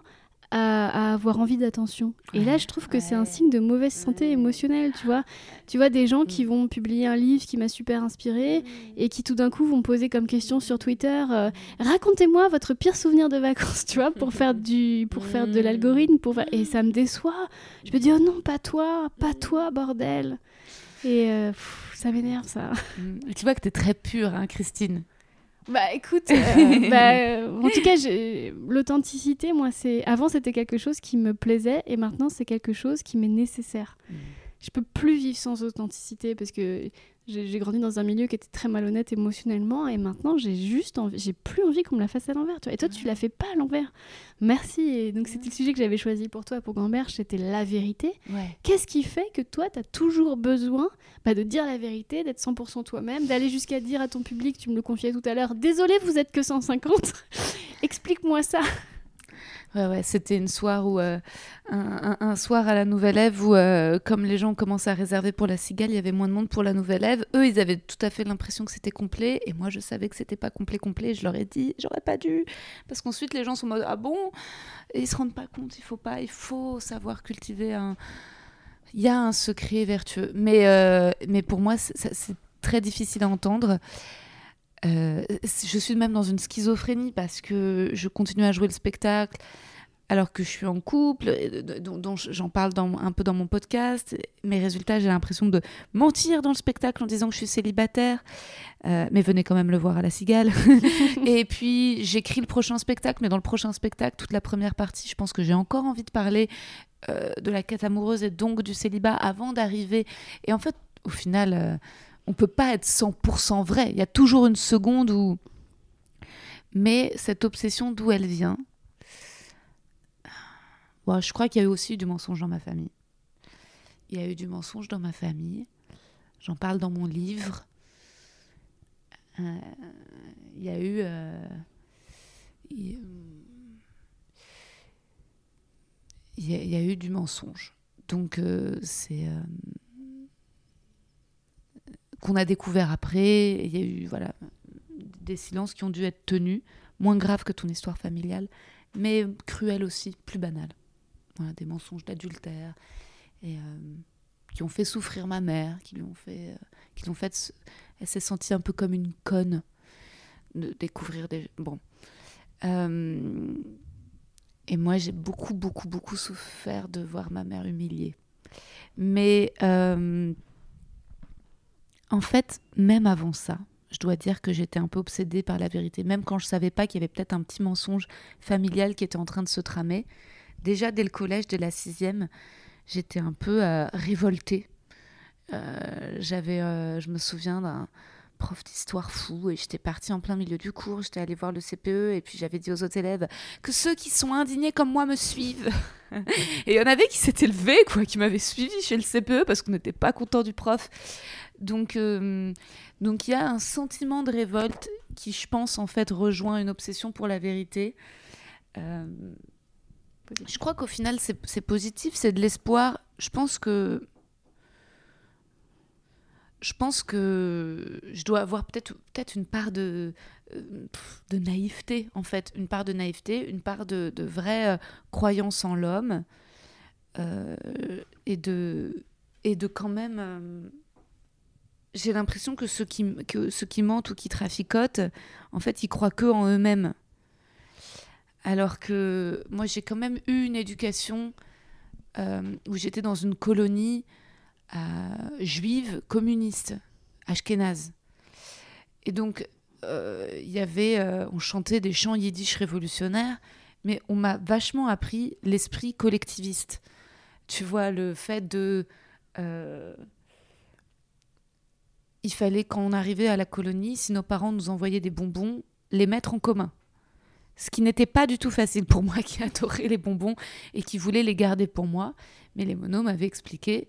à, avoir envie d'attention. Et là, je trouve que c'est un signe de mauvaise santé émotionnelle, tu vois. Tu vois, des gens qui mm. vont publier un livre qui m'a super inspiré mm. et qui tout d'un coup vont poser comme question sur Twitter euh, racontez-moi votre pire souvenir de vacances, <laughs> tu vois, pour faire du pour faire de l'algorithme pour et ça me déçoit. Je me dis oh non, pas toi, pas toi, bordel. Et euh, ça m'énerve ça.
Mm. Tu vois que tu es très pure, hein, Christine.
Bah écoute, <laughs> euh, bah, euh, en tout cas, l'authenticité, moi, c'est avant c'était quelque chose qui me plaisait et maintenant c'est quelque chose qui m'est nécessaire. Mm. Je peux plus vivre sans authenticité parce que j'ai grandi dans un milieu qui était très malhonnête émotionnellement et maintenant j'ai juste envie, j'ai plus envie qu'on me la fasse à l'envers. Et toi, tu la fais pas à l'envers. Merci. Et donc c'était le sujet que j'avais choisi pour toi, pour Gamberge, c'était la vérité. Qu'est-ce qui fait que toi, tu as toujours besoin bah, de dire la vérité, d'être 100% toi-même, d'aller jusqu'à dire à ton public, tu me le confiais tout à l'heure, désolé, vous êtes que 150 <laughs> Explique-moi ça.
Ouais, ouais, c'était une soirée euh, un, soir à la Nouvelle Ève où, euh, comme les gens commençaient à réserver pour la Cigale, il y avait moins de monde pour la Nouvelle Ève. Eux, ils avaient tout à fait l'impression que c'était complet, et moi, je savais que c'était pas complet, complet. Je leur ai dit, j'aurais pas dû, parce qu'ensuite, les gens sont en mode, ah bon? Et ils se rendent pas compte, il faut pas, il faut savoir cultiver un. Il y a un secret vertueux, mais, euh, mais pour moi, c'est très difficile à entendre. Euh, je suis même dans une schizophrénie parce que je continue à jouer le spectacle alors que je suis en couple, dont, j'en parle dans, un peu dans mon podcast. Mes résultats, j'ai l'impression de mentir dans le spectacle en disant que je suis célibataire, euh, mais venez quand même le voir à la Cigale. <laughs> et puis j'écris le prochain spectacle, mais dans le prochain spectacle, toute la première partie, je pense que j'ai encore envie de parler euh, de la quête amoureuse et donc du célibat avant d'arriver. Et en fait, au final on peut pas être 100% vrai. Il y a toujours une seconde où. Mais cette obsession, d'où elle vient? Je crois qu'il y a eu aussi du mensonge dans ma famille. Il y a eu du mensonge dans ma famille. J'en parle dans mon livre. Euh, il y a eu. Euh, il, y a, eu du mensonge. Donc, euh, c'est qu'on a découvert après. Il y a eu voilà, des silences qui ont dû être tenus, moins graves que ton histoire familiale, mais cruels aussi, plus banales. Voilà, des mensonges d'adultère et euh, qui ont fait souffrir ma mère, qui lui ont fait, euh, qui l'ont fait, elle s'est sentie un peu comme une conne de découvrir des bon. Euh, et moi, j'ai beaucoup, beaucoup, beaucoup souffert de voir ma mère humiliée. Mais en fait, même avant ça, je dois dire que j'étais un peu obsédée par la vérité, même quand je savais pas qu'il y avait peut-être un petit mensonge familial qui était en train de se tramer. Déjà dès le collège, dès la sixième, j'étais un peu euh, révoltée. Euh, j'avais, euh, je me souviens d'un prof d'histoire fou et j'étais partie en plein milieu du cours, j'étais allée voir le CPE et puis j'avais dit aux autres élèves que ceux qui sont indignés comme moi me suivent. <laughs> et il y en avait qui s'étaient levés, quoi, qui m'avaient suivi chez le CPE parce qu'on n'était pas content du prof. Donc, euh, donc il y a un sentiment de révolte qui, je pense, en fait, rejoint une obsession pour la vérité. Euh, je crois qu'au final, c'est positif, c'est de l'espoir. Je pense que je pense que je dois avoir peut-être peut-être une part de euh, de naïveté en fait, une part de naïveté, une part de, de vraie croyance en l'homme et de et de quand même j'ai l'impression que ceux qui, que ceux qui mentent ou qui traficotent, en fait, ils croient que en eux-mêmes. Alors que moi, j'ai quand même eu une éducation euh, où j'étais dans une colonie euh, juive communiste, ashkénaze. Et donc, euh, il y avait, on chantait des chants yiddish révolutionnaires, mais on m'a vachement appris l'esprit collectiviste. Tu vois, le fait de il fallait, quand on arrivait à la colonie, si nos parents nous envoyaient des bonbons, les mettre en commun. Ce qui n'était pas du tout facile pour moi <laughs> qui adorais les bonbons et qui voulais les garder pour moi. Mais les monos m'avaient expliqué,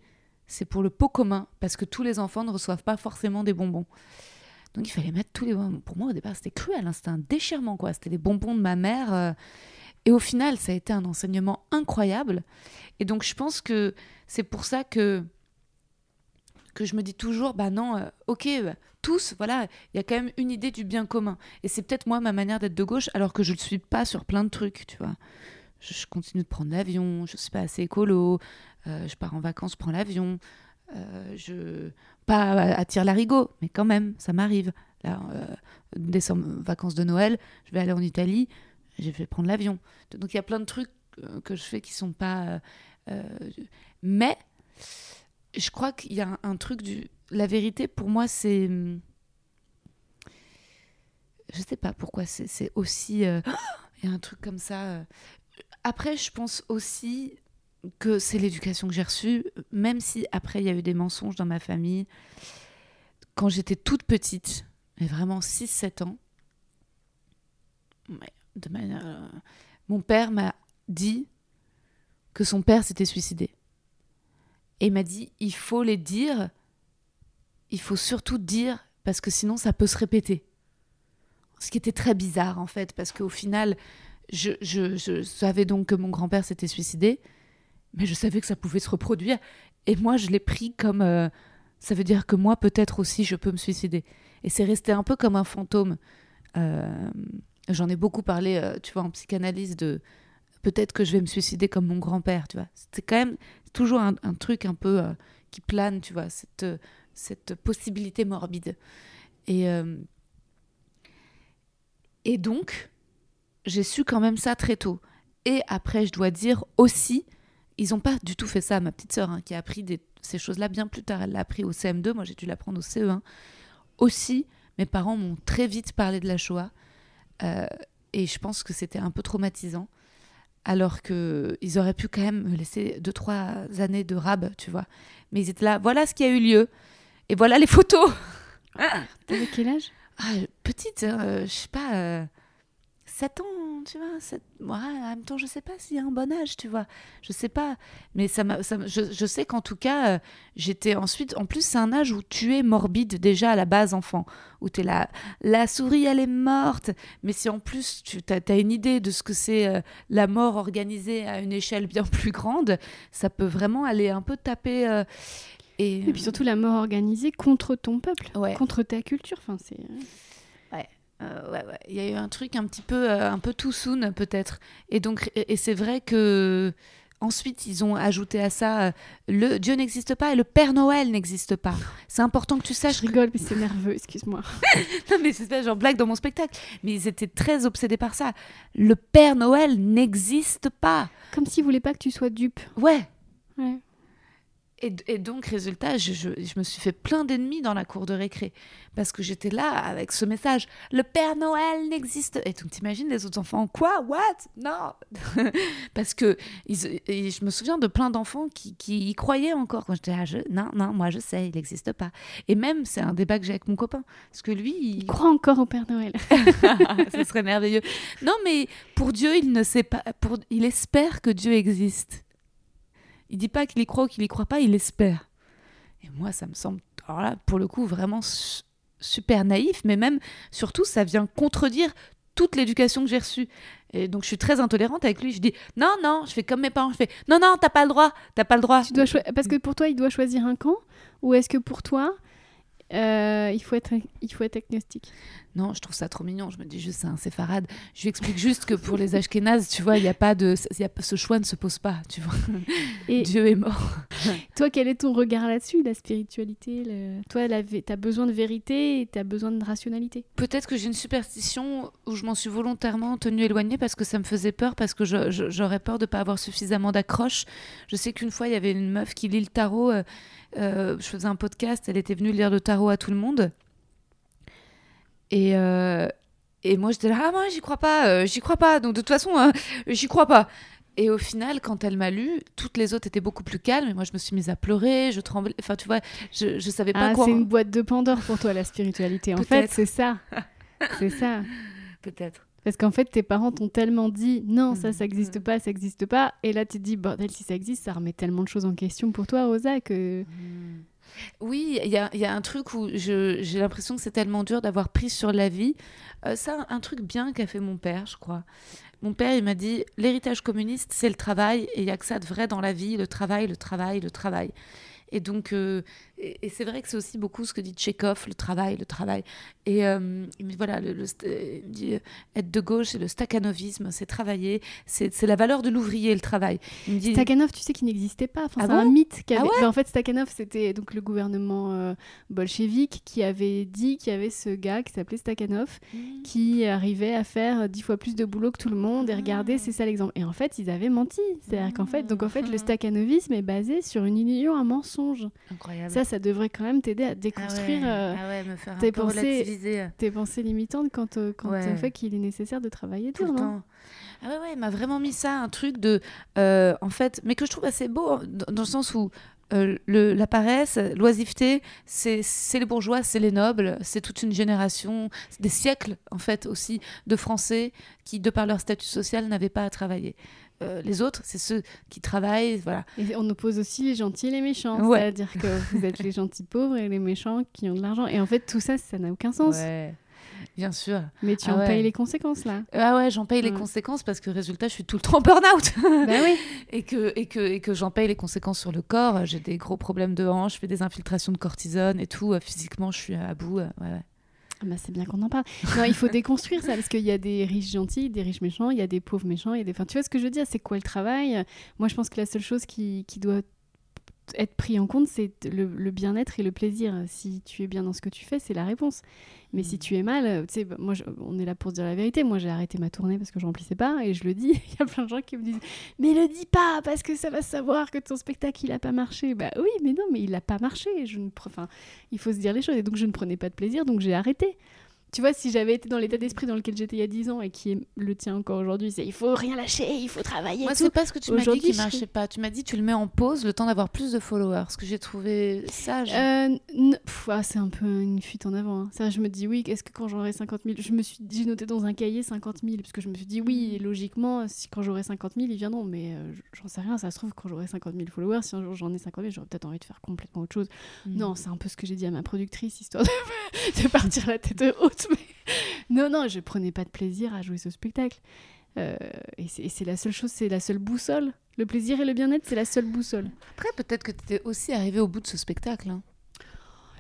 c'est pour le pot commun, parce que tous les enfants ne reçoivent pas forcément des bonbons. Donc il fallait mettre tous les. Pour moi, au départ, c'était cruel, hein, c'était un déchirement, quoi. C'était des bonbons de ma mère. euh, Et au final, ça a été un enseignement incroyable. Et donc, je pense que c'est pour ça que que je me dis toujours, bah non, euh, ok, bah, tous, voilà, il y a quand même une idée du bien commun. Et c'est peut-être moi ma manière d'être de gauche, alors que je ne le suis pas sur plein de trucs, tu vois. Je, continue de prendre l'avion, je suis pas assez écolo, euh, je pars en vacances, je prends l'avion, euh, je pas à, à tire-larigot, mais quand même, ça m'arrive. Là, euh, décembre, vacances de Noël, je vais aller en Italie, je vais prendre l'avion. Donc il y a plein de trucs euh, que je fais qui sont pas. euh, euh, mais je crois qu'il y a un, truc du. La vérité, pour moi, c'est. Je sais pas pourquoi c'est aussi. euh, <gasps> Il y a un truc comme ça. euh. Après, je pense aussi que c'est l'éducation que j'ai reçue, même si après, il y a eu des mensonges dans ma famille. Quand j'étais toute petite, et vraiment 6-7 ans, de manière, euh, mon père m'a dit que son père s'était suicidé. Et il m'a dit, il faut les dire, il faut surtout dire, parce que sinon ça peut se répéter. Ce qui était très bizarre en fait, parce qu'au final, je, je- je savais donc que mon grand-père s'était suicidé, mais je savais que ça pouvait se reproduire. Et moi, je l'ai pris comme... euh, ça veut dire que moi, peut-être aussi, je peux me suicider. Et c'est resté un peu comme un fantôme. Euh, J'en ai beaucoup parlé, euh, tu vois, en psychanalyse de peut-être que je vais me suicider comme mon grand-père, tu vois. C'est quand même toujours un, un truc un peu qui plane, tu vois, cette, cette possibilité morbide. Et, et donc, j'ai su quand même ça très tôt. Et après, je dois dire aussi, ils n'ont pas du tout fait ça. Ma petite sœur, hein, qui a appris des- ces choses-là bien plus tard, elle l'a appris au CM2, moi j'ai dû l'apprendre au CE1. Aussi, mes parents m'ont très vite parlé de la Shoah. euh, et je pense que c'était un peu traumatisant. Alors que ils auraient pu quand même me laisser deux, trois années de rab, tu vois. Mais ils étaient là, voilà ce qui a eu lieu. Et voilà les photos.
T'avais quel âge?
Ah, petite, euh, je sais pas, euh, 7 ans, tu vois. sept- Ouais, en même temps, je sais pas s'il y a un bon âge, tu vois. Je sais pas. Mais ça m'a, ça je, je sais qu'en tout cas, euh, j'étais ensuite. En plus, c'est un âge où tu es morbide déjà à la base, enfant. Où tu es là, la souris, elle est morte. Mais si en plus, tu as, une idée de ce que c'est euh, la mort organisée à une échelle bien <laughs> plus grande, ça peut vraiment aller un peu taper. euh, et,
Et puis surtout la mort organisée contre ton peuple,
Ouais.
contre ta culture. Enfin, c'est.
Euh, ouais, ouais. Il y a eu un truc un petit peu, euh, un peu too soon peut-être. Et donc, et, et c'est vrai que ensuite ils ont ajouté à ça euh, le Dieu n'existe pas et le Père Noël n'existe pas. C'est important que tu saches.
Je rigole, mais c'est nerveux, excuse-moi. <laughs>
non mais c'est pas genre blague dans mon spectacle. Mais ils étaient très obsédés par ça. Le Père Noël n'existe pas.
Comme s'ils voulaient pas que tu sois dupe.
Ouais.
Ouais.
Et, et donc, résultat, je, je- je me suis fait plein d'ennemis dans la cour de récré. Parce que j'étais là avec ce message Le Père Noël n'existe. Et donc, t'imagines les autres enfants Quoi? What? Non <laughs> Parce que ils- et je me souviens de plein d'enfants qui, qui y croyaient encore. Quand j'étais là, je- non, non, moi je sais, il n'existe pas. Et même, c'est un débat que j'ai avec mon copain. Parce que lui, il,
Il croit encore au Père Noël. <laughs>
ce serait merveilleux. Non, mais pour Dieu, il ne sait pas. Pour, il espère que Dieu existe. Il dit pas qu'il y croit ou qu'il y croit pas, il espère. Et moi, ça me semble, pour le coup, vraiment su- super naïf, mais même, surtout, ça vient contredire toute l'éducation que j'ai reçue. Et donc, je suis très intolérante avec lui. Je dis non, non, je fais comme mes parents. Je fais non, non, t'as pas le droit, t'as pas le droit.
Parce que pour toi, il doit choisir un camp Ou est-ce que pour toi, euh, il, faut être... il faut être agnostique
Non, je trouve ça trop mignon. Je me dis juste, c'est un séfarade. Je lui explique juste que pour les Ashkénazes, tu vois, il y a pas de, y a, ce choix ne se pose pas, tu vois.
Et
Dieu est mort.
toi, quel est ton regard là-dessus, la spiritualité le- Toi, vé- t'as besoin de vérité et t'as besoin de rationalité?
Peut-être que j'ai une superstition où je m'en suis volontairement tenue éloignée parce que ça me faisait peur, parce que j'aurais peur de ne pas avoir suffisamment d'accroche. Je sais qu'une fois, il y avait une meuf qui lit le tarot. euh, je faisais un podcast, elle était venue lire le tarot à tout le monde. Et, euh, et moi, j'étais là, ah, moi, j'y crois pas, euh, j'y crois pas. Donc, de toute façon, euh, <laughs> j'y crois pas. Et au final, quand elle m'a lu, toutes les autres étaient beaucoup plus calmes. Et moi, je me suis mise à pleurer, je tremblais. Enfin, tu vois, je, je savais pas
Ah,
quoi.
c'est une boîte de Pandore pour toi, la spiritualité. En <laughs> fait, c'est ça. c'est ça. <laughs>
Peut-être.
Parce qu'en fait, tes parents t'ont tellement dit non, ça, ça
Mhm.
n'existe pas, ça n'existe pas. Et là, tu te dis, bordel, si ça existe, ça remet tellement de choses en question pour toi, Rosa, que.
Oui, il y a, y a, un truc où j'ai l'impression que c'est tellement dur d'avoir pris sur la vie. Euh, ça, un truc bien qu'a fait mon père, je crois. Mon père, il m'a dit l'héritage communiste, c'est le travail, et il n'y a que ça de vrai dans la vie le travail, le travail, le travail. Et donc, euh, et, c'est vrai que c'est aussi beaucoup ce que dit Tchekhov, le travail, le travail. Et euh, voilà, le, dit, être de gauche, c'est le stakhanovisme, c'est travailler, c'est la valeur de l'ouvrier, le travail.
Il me dit... Stakhanov, tu sais qu'il n'existait pas. Enfin, ah c'est un mythe. Ah bah, en fait, Stakhanov, c'était donc le gouvernement euh, bolchevique qui avait dit qu'il y avait ce gars qui s'appelait Stakhanov mmh. qui arrivait à faire dix fois plus de boulot que tout le monde. Et regardez, ah. c'est ça l'exemple. Et en fait, ils avaient menti. C'est-à-dire qu'en fait, donc en fait, le mmh. stakhanovisme est basé sur une illusion, un mensonge.
Incroyable.
Ça, ça devrait quand même t'aider à déconstruire
ah ouais. Euh, ah me faire tes, pensées,
tes pensées limitantes quand, euh, quand ouais. fait qu'il est nécessaire de travailler
tout le temps. Ah ouais, m'a vraiment mis ça, un truc de. Euh, en fait, mais que je trouve assez beau, dans, le sens où le, la paresse, l'oisiveté, c'est les bourgeois, c'est les nobles, c'est toute une génération, des siècles en fait aussi de Français qui, de par leur statut social, n'avaient pas à travailler. Euh, les autres, c'est ceux qui travaillent, voilà.
Et on oppose aussi les gentils et les méchants, c'est-à-dire que vous êtes les gentils pauvres et les méchants qui ont de l'argent. Et en fait, tout ça, ça n'a aucun sens.
Ouais. Bien sûr.
Mais tu ah en payes les conséquences là.
Ah ouais, j'en paye les conséquences parce que résultat, je suis tout le temps burn-out. <laughs>
bah oui.
Et que, et que, et que j'en paye les conséquences sur le corps. J'ai des gros problèmes de hanche, je fais des infiltrations de cortisone et tout. Physiquement, je suis à bout. Ouais.
Ah bah, c'est bien qu'on en parle. Non, il faut <laughs> déconstruire ça parce qu'il y a des riches gentils, des riches méchants, il y a des pauvres méchants, il y a des. Enfin, tu vois ce que je veux dire C'est quoi le travail? Moi, je pense que la seule chose qui, qui doit être pris en compte, c'est le, bien-être et le plaisir. Si tu es bien dans ce que tu fais, c'est la réponse. Mais si mm. tu es mal, tu sais, bah, moi, on est là pour se dire la vérité. Moi, j'ai arrêté ma tournée parce que je remplissais pas et je le dis. <laughs> Il y a plein de gens qui me disent Mais le dis pas parce que ça va savoir que ton spectacle, il a pas marché. Bah oui, mais non, mais il a pas marché. Je ne... enfin, il faut se dire les choses. Et donc, je ne prenais pas de plaisir, donc j'ai arrêté tu vois, si j'avais été dans l'état d'esprit dans lequel j'étais il y a 10 ans et qui est le tien encore aujourd'hui, c'est il faut rien lâcher, il faut travailler.
Moi, c'est pas ce que tu m'as dit qui marchait pas. Tu m'as dit tu le mets en pause le temps d'avoir plus de followers, ce que j'ai trouvé sage.
Euh, ah, c'est un peu une fuite en avant. Hein. Ça, je me dis oui, est-ce que quand j'aurai 50 000, je me suis j'ai noté dans un cahier 50 000 parce que je me suis dit oui, mm. logiquement, si quand j'aurai 50 000, ils viendront, mais euh, j'en sais rien. Ça se trouve quand j'aurai 50 000 followers, si un jour j'en ai 50 000, j'aurais peut-être envie de faire complètement autre chose. Mm. Non, c'est un peu ce que j'ai dit à ma productrice histoire de, <laughs> de partir la tête haute, <laughs> mais non, non, je prenais pas de plaisir à jouer ce spectacle. Euh, et c'est la seule chose, c'est la seule boussole. Le plaisir et le bien-être, c'est la seule boussole.
Après, peut-être que tu étais aussi arrivé au bout de ce spectacle. Hein.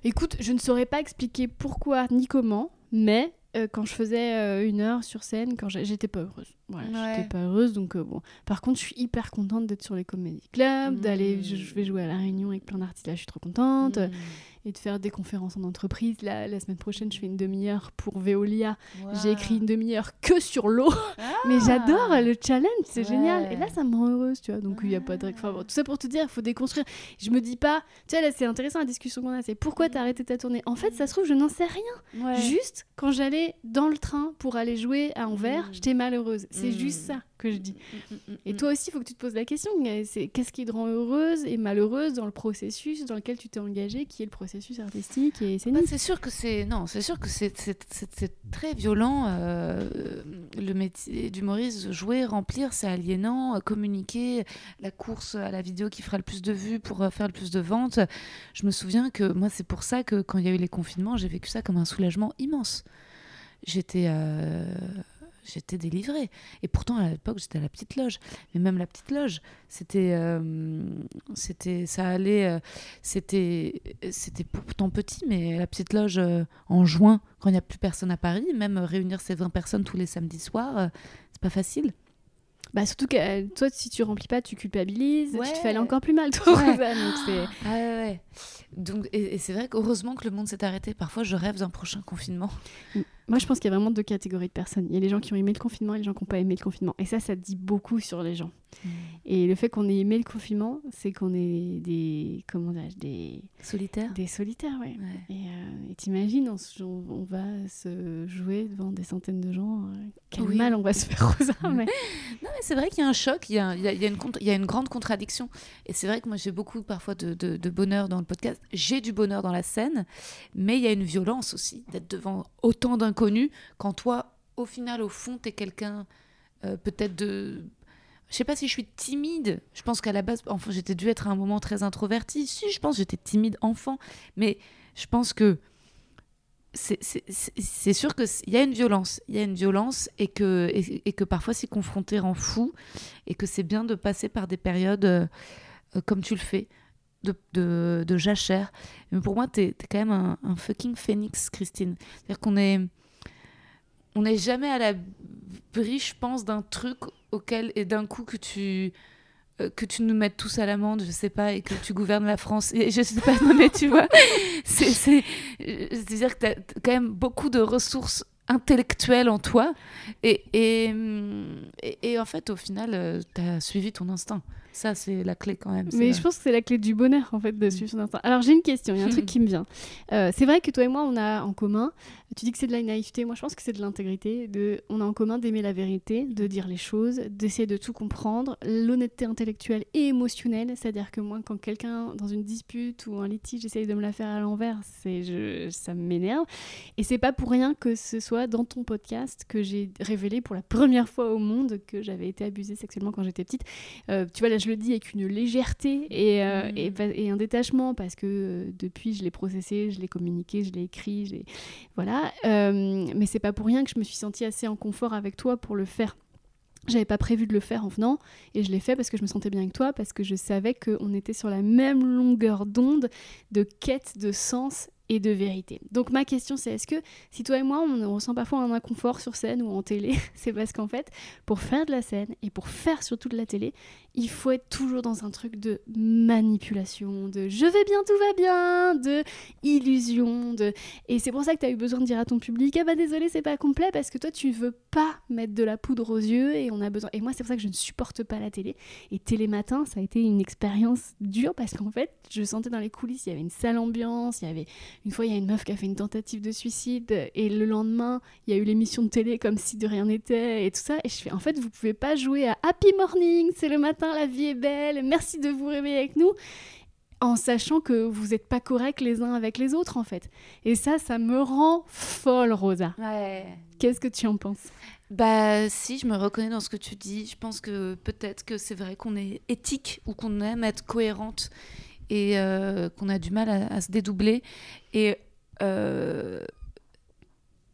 Écoute, je ne saurais pas expliquer pourquoi ni comment, mais euh, quand je faisais euh, une heure sur scène, quand j'étais pas heureuse. Voilà, j'étais pas heureuse, donc bon. Par contre, je suis hyper contente d'être sur les comédies clubs, d'aller, je, vais jouer à la Réunion avec plein d'artistes. Là, je suis trop contente. Mmh et de faire des conférences en entreprise. Là, la semaine prochaine, je fais une demi-heure pour Veolia. J'ai écrit une demi-heure que sur l'eau. Mais ah. j'adore le challenge, c'est génial. Et là, ça me rend heureuse, tu vois. Donc, il n'y a pas de. Enfin, tout ça pour te dire, il faut déconstruire. Je me dis pas, tu vois, là, c'est intéressant la discussion qu'on a. C'est pourquoi tu as arrêté ta tournée? En fait, ça se trouve, je n'en sais rien. Juste quand j'allais dans le train pour aller jouer à Anvers, mmh. j'étais malheureuse. C'est mmh. juste ça que je dis. Mm, mm, mm, et toi aussi, il faut que tu te poses la question. C'est qu'est-ce qui te rend heureuse et malheureuse dans le processus dans lequel tu t'es engagée, qui est le processus? Artistique et
bah, c'est sûr que c'est non, c'est sûr que c'est très violent. Euh, le métier d'humoriste, jouer, remplir, c'est aliénant. communiquer, la course à la vidéo qui fera le plus de vues pour euh, faire le plus de ventes. Je me souviens que moi, c'est pour ça que quand il y a eu les confinements, j'ai vécu ça comme un soulagement immense. J'étais euh, j'étais délivrée. Et pourtant, à l'époque, j'étais à la petite loge. Mais même la petite loge, c'était, euh, ça allait, euh, c'était, c'était pourtant petit, mais la petite loge euh, en juin, quand il n'y a plus personne à Paris, même réunir ces 20 personnes tous les samedis soirs, c'est pas facile.
Bah surtout que toi, si tu remplis pas, tu culpabilises, tu te fais aller encore plus mal. Toi,
donc, ah ouais, donc, et, et c'est vrai qu'heureusement que le monde s'est arrêté. Parfois, je rêve d'un prochain confinement.
Moi, je pense qu'il y a vraiment deux catégories de personnes. Il y a les gens qui ont aimé le confinement et les gens qui n'ont pas aimé le confinement. Et ça, ça dit beaucoup sur les gens. Mm. Et le fait qu'on ait aimé le confinement, c'est qu'on est des. Comment des.
Solitaires
Des solitaires, ouais. Euh, et t'imagines, on, on, va se jouer devant des centaines de gens. Euh, quel mal on va se faire aux mais... <laughs>
non, mais c'est vrai qu'il y a un choc, il y a, il y a, une, il y a une grande contradiction. Et c'est vrai que moi, j'ai beaucoup parfois de, de, de bonheur dans le podcast. J'ai du bonheur dans la scène, mais il y a une violence aussi d'être devant autant d'inconnus quand toi, au final, au fond, tu es quelqu'un euh, peut-être de je sais pas si je suis timide. Je pense qu'à la base, enfin, j'étais dû être à un moment très introverti. Si, je pense que j'étais timide enfant. Mais je pense que c'est sûr qu'il y a une violence. Il y a une violence et que, et, que parfois s'y confronter rend fou. Et que c'est bien de passer par des périodes euh, comme tu le fais, de, jachère. Mais pour moi, tu es, quand même un, un fucking phénix, Christine. C'est-à-dire qu'on est on n'est jamais à la brie, je pense, d'un truc auquel et d'un coup que tu euh, que tu nous mettes tous à l'amende, je sais pas, et que tu gouvernes la France. Et je sais pas, <laughs> non mais tu vois, c'est à dire que tu as quand même beaucoup de ressources intellectuelles en toi. Et, et, et, en fait, au final, euh, tu as suivi ton instinct. Ça, c'est la clé quand même.
Mais je pense que c'est la clé du bonheur, en fait, de mm. suivre son instinct. Alors, j'ai une question, il y a un truc <laughs> qui me vient. Euh, c'est vrai que toi et moi, on a en commun, tu dis que c'est de la naïveté, moi je pense que c'est de l'intégrité, de, on a en commun d'aimer la vérité, de dire les choses, d'essayer de tout comprendre, l'honnêteté intellectuelle et émotionnelle, c'est-à-dire que moi, quand quelqu'un, dans une dispute ou un litige, essaye de me la faire à l'envers, c'est, je, ça m'énerve. Et c'est pas pour rien que ce soit dans ton podcast que j'ai révélé pour la première fois au monde que j'avais été abusée sexuellement quand j'étais petite. Euh, tu vois, là, je le dis avec une légèreté et, euh, mm. et, un détachement parce que euh, depuis, je l'ai processé, je l'ai communiqué, je l'ai écrit, voilà. Euh, mais c'est pas pour rien que je me suis sentie assez en confort avec toi pour le faire. J'avais pas prévu de le faire en venant et je l'ai fait parce que je me sentais bien avec toi, parce que je savais qu'on était sur la même longueur d'onde de quête de sens et de vérité. Donc ma question c'est est-ce que si toi et moi on ressent parfois un inconfort sur scène ou en télé, <laughs> c'est parce qu'en fait pour faire de la scène et pour faire surtout de la télé, il faut être toujours dans un truc de manipulation, de je vais bien, tout va bien, de illusion, de et c'est pour ça que tu as eu besoin de dire à ton public ah bah désolé c'est pas complet parce que toi tu veux pas mettre de la poudre aux yeux et on a besoin et moi c'est pour ça que je ne supporte pas la télé et télé matin ça a été une expérience dure parce qu'en fait je sentais dans les coulisses il y avait une sale ambiance, il y avait une fois, il y a une meuf qui a fait une tentative de suicide et le lendemain, il y a eu l'émission de télé comme si de rien n'était et tout ça. Et je fais, en fait, vous pouvez pas jouer à Happy Morning, c'est le matin, la vie est belle, merci de vous réveiller avec nous en sachant que vous n'êtes pas corrects les uns avec les autres en fait. Et ça, ça me rend folle, Rosa.
Ouais.
Qu'est-ce que tu en penses?
Bah si, je me reconnais dans ce que tu dis. Je pense que peut-être que c'est vrai qu'on est éthique ou qu'on aime être cohérente et euh, qu'on a du mal à, se dédoubler. Et, euh,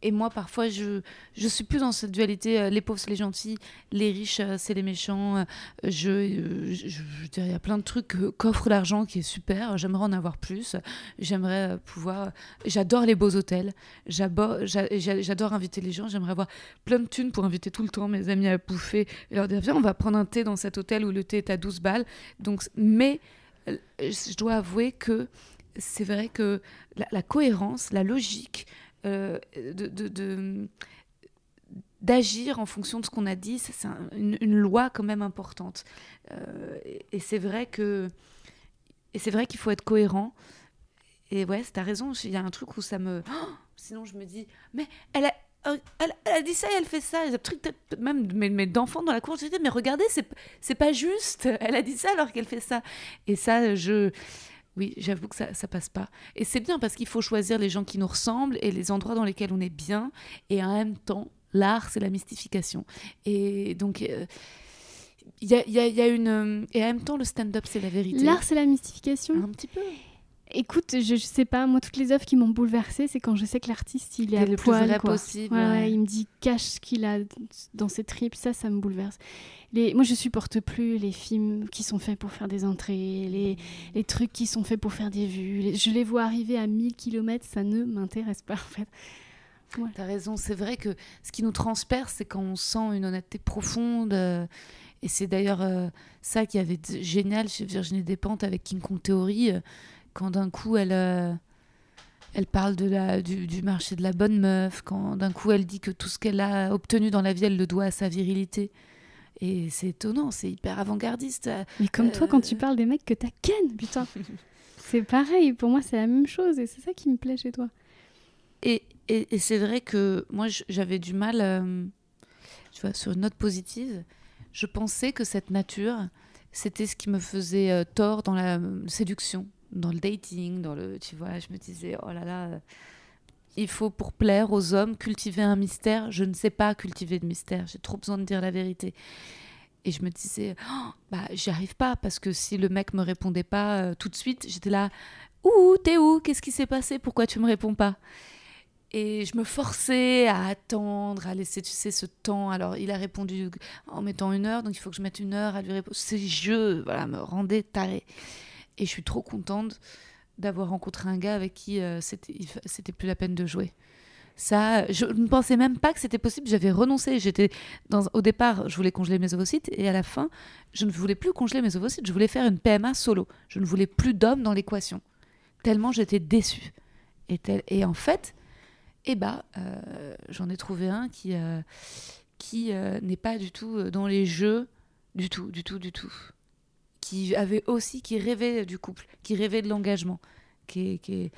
et moi, parfois, je, je suis plus dans cette dualité euh, les pauvres, c'est les gentils, les riches, c'est les méchants. je, je, il y a plein de trucs qu'offre l'argent qui est super. J'aimerais en avoir plus. J'aimerais pouvoir. J'adore les beaux hôtels. J'adore inviter les gens. J'aimerais avoir plein de thunes pour inviter tout le temps mes amis à bouffer et leur dire Viens, on va prendre un thé dans cet hôtel où le thé est à 12 balles. Donc, mais je dois avouer que c'est vrai que la, cohérence, la logique euh, d'agir en fonction de ce qu'on a dit, c'est une, loi quand même importante. Euh, et, c'est vrai que et c'est vrai qu'il faut être cohérent. Et ouais, t'as raison. Il y a un truc où ça me. <gasps> Oh, sinon, je me dis, mais elle a, euh, elle, dit ça et elle fait ça. Même mes, d'enfants dans la cour, je disais, mais regardez, c'est pas juste. <laughs> Elle a dit ça alors qu'elle fait ça. Et ça, je. Oui, j'avoue que ça, ça passe pas. Et c'est bien parce qu'il faut choisir les gens qui nous ressemblent et les endroits dans lesquels on est bien. Et en même temps, l'art, c'est la mystification. Et donc. Euh, il y, a, y, a, une. Et en même temps, le stand-up, c'est la vérité.
L'art, c'est la mystification?
Un petit peu.
Écoute, je, je, sais pas, moi toutes les œuvres qui m'ont bouleversée, c'est quand je sais que l'artiste il est à
le
poil,
plus vrai
quoi.
possible.
il me dit cache ce qu'il a dans ses tripes, ça, ça me bouleverse. Les, moi je supporte plus les films qui sont faits pour faire des entrées, les, les trucs qui sont faits pour faire des vues. je les vois arriver à 1000 km, ça ne m'intéresse pas en fait.
Ouais. T'as raison, c'est vrai que ce qui nous transperce, c'est quand on sent une honnêteté profonde. Euh, et c'est d'ailleurs euh, ça qui avait génial chez Virginie Despentes avec King Kong Theory. Euh, quand d'un coup elle, euh, elle parle de la, du, marché de la bonne meuf, quand d'un coup elle dit que tout ce qu'elle a obtenu dans la vie, elle le doit à sa virilité. Et c'est étonnant, c'est hyper avant-gardiste.
Mais comme toi, quand tu euh, parles des mecs que t'as ken, putain. <laughs> c'est pareil, pour moi c'est la même chose et c'est ça qui me plaît chez toi.
Et, et, c'est vrai que moi j'avais du mal, euh, tu vois, sur une note positive, je pensais que cette nature, c'était ce qui me faisait tort dans la séduction dans le dating, dans le, tu vois, je me disais, oh là là, il faut pour plaire aux hommes cultiver un mystère. Je ne sais pas cultiver de mystère. J'ai trop besoin de dire la vérité. Et je me disais, oh, bah, j'y arrive pas parce que si le mec me répondait pas euh, tout de suite, j'étais là, où t'es où? Qu'est-ce qui s'est passé? Pourquoi tu me réponds pas? Et je me forçais à attendre, à laisser, tu sais, ce temps. Alors, il a répondu en mettant une heure, donc il faut que je mette une heure à lui répondre. Ces jeux, voilà, me rendaient taré. Et je suis trop contente d'avoir rencontré un gars avec qui euh, c'était plus la peine de jouer. Ça, je ne pensais même pas que c'était possible. J'avais renoncé. J'étais au départ, je voulais congeler mes ovocytes et à la fin, je ne voulais plus congeler mes ovocytes. Je voulais faire une PMA solo. Je ne voulais plus d'hommes dans l'équation. Tellement j'étais déçue. Et, en fait, eh bah, euh, j'en ai trouvé un qui, euh, qui n'est pas du tout dans les jeux, du tout, du tout, du tout. Qui avait aussi, qui rêvait du couple, qui rêvait de l'engagement. Qui, qui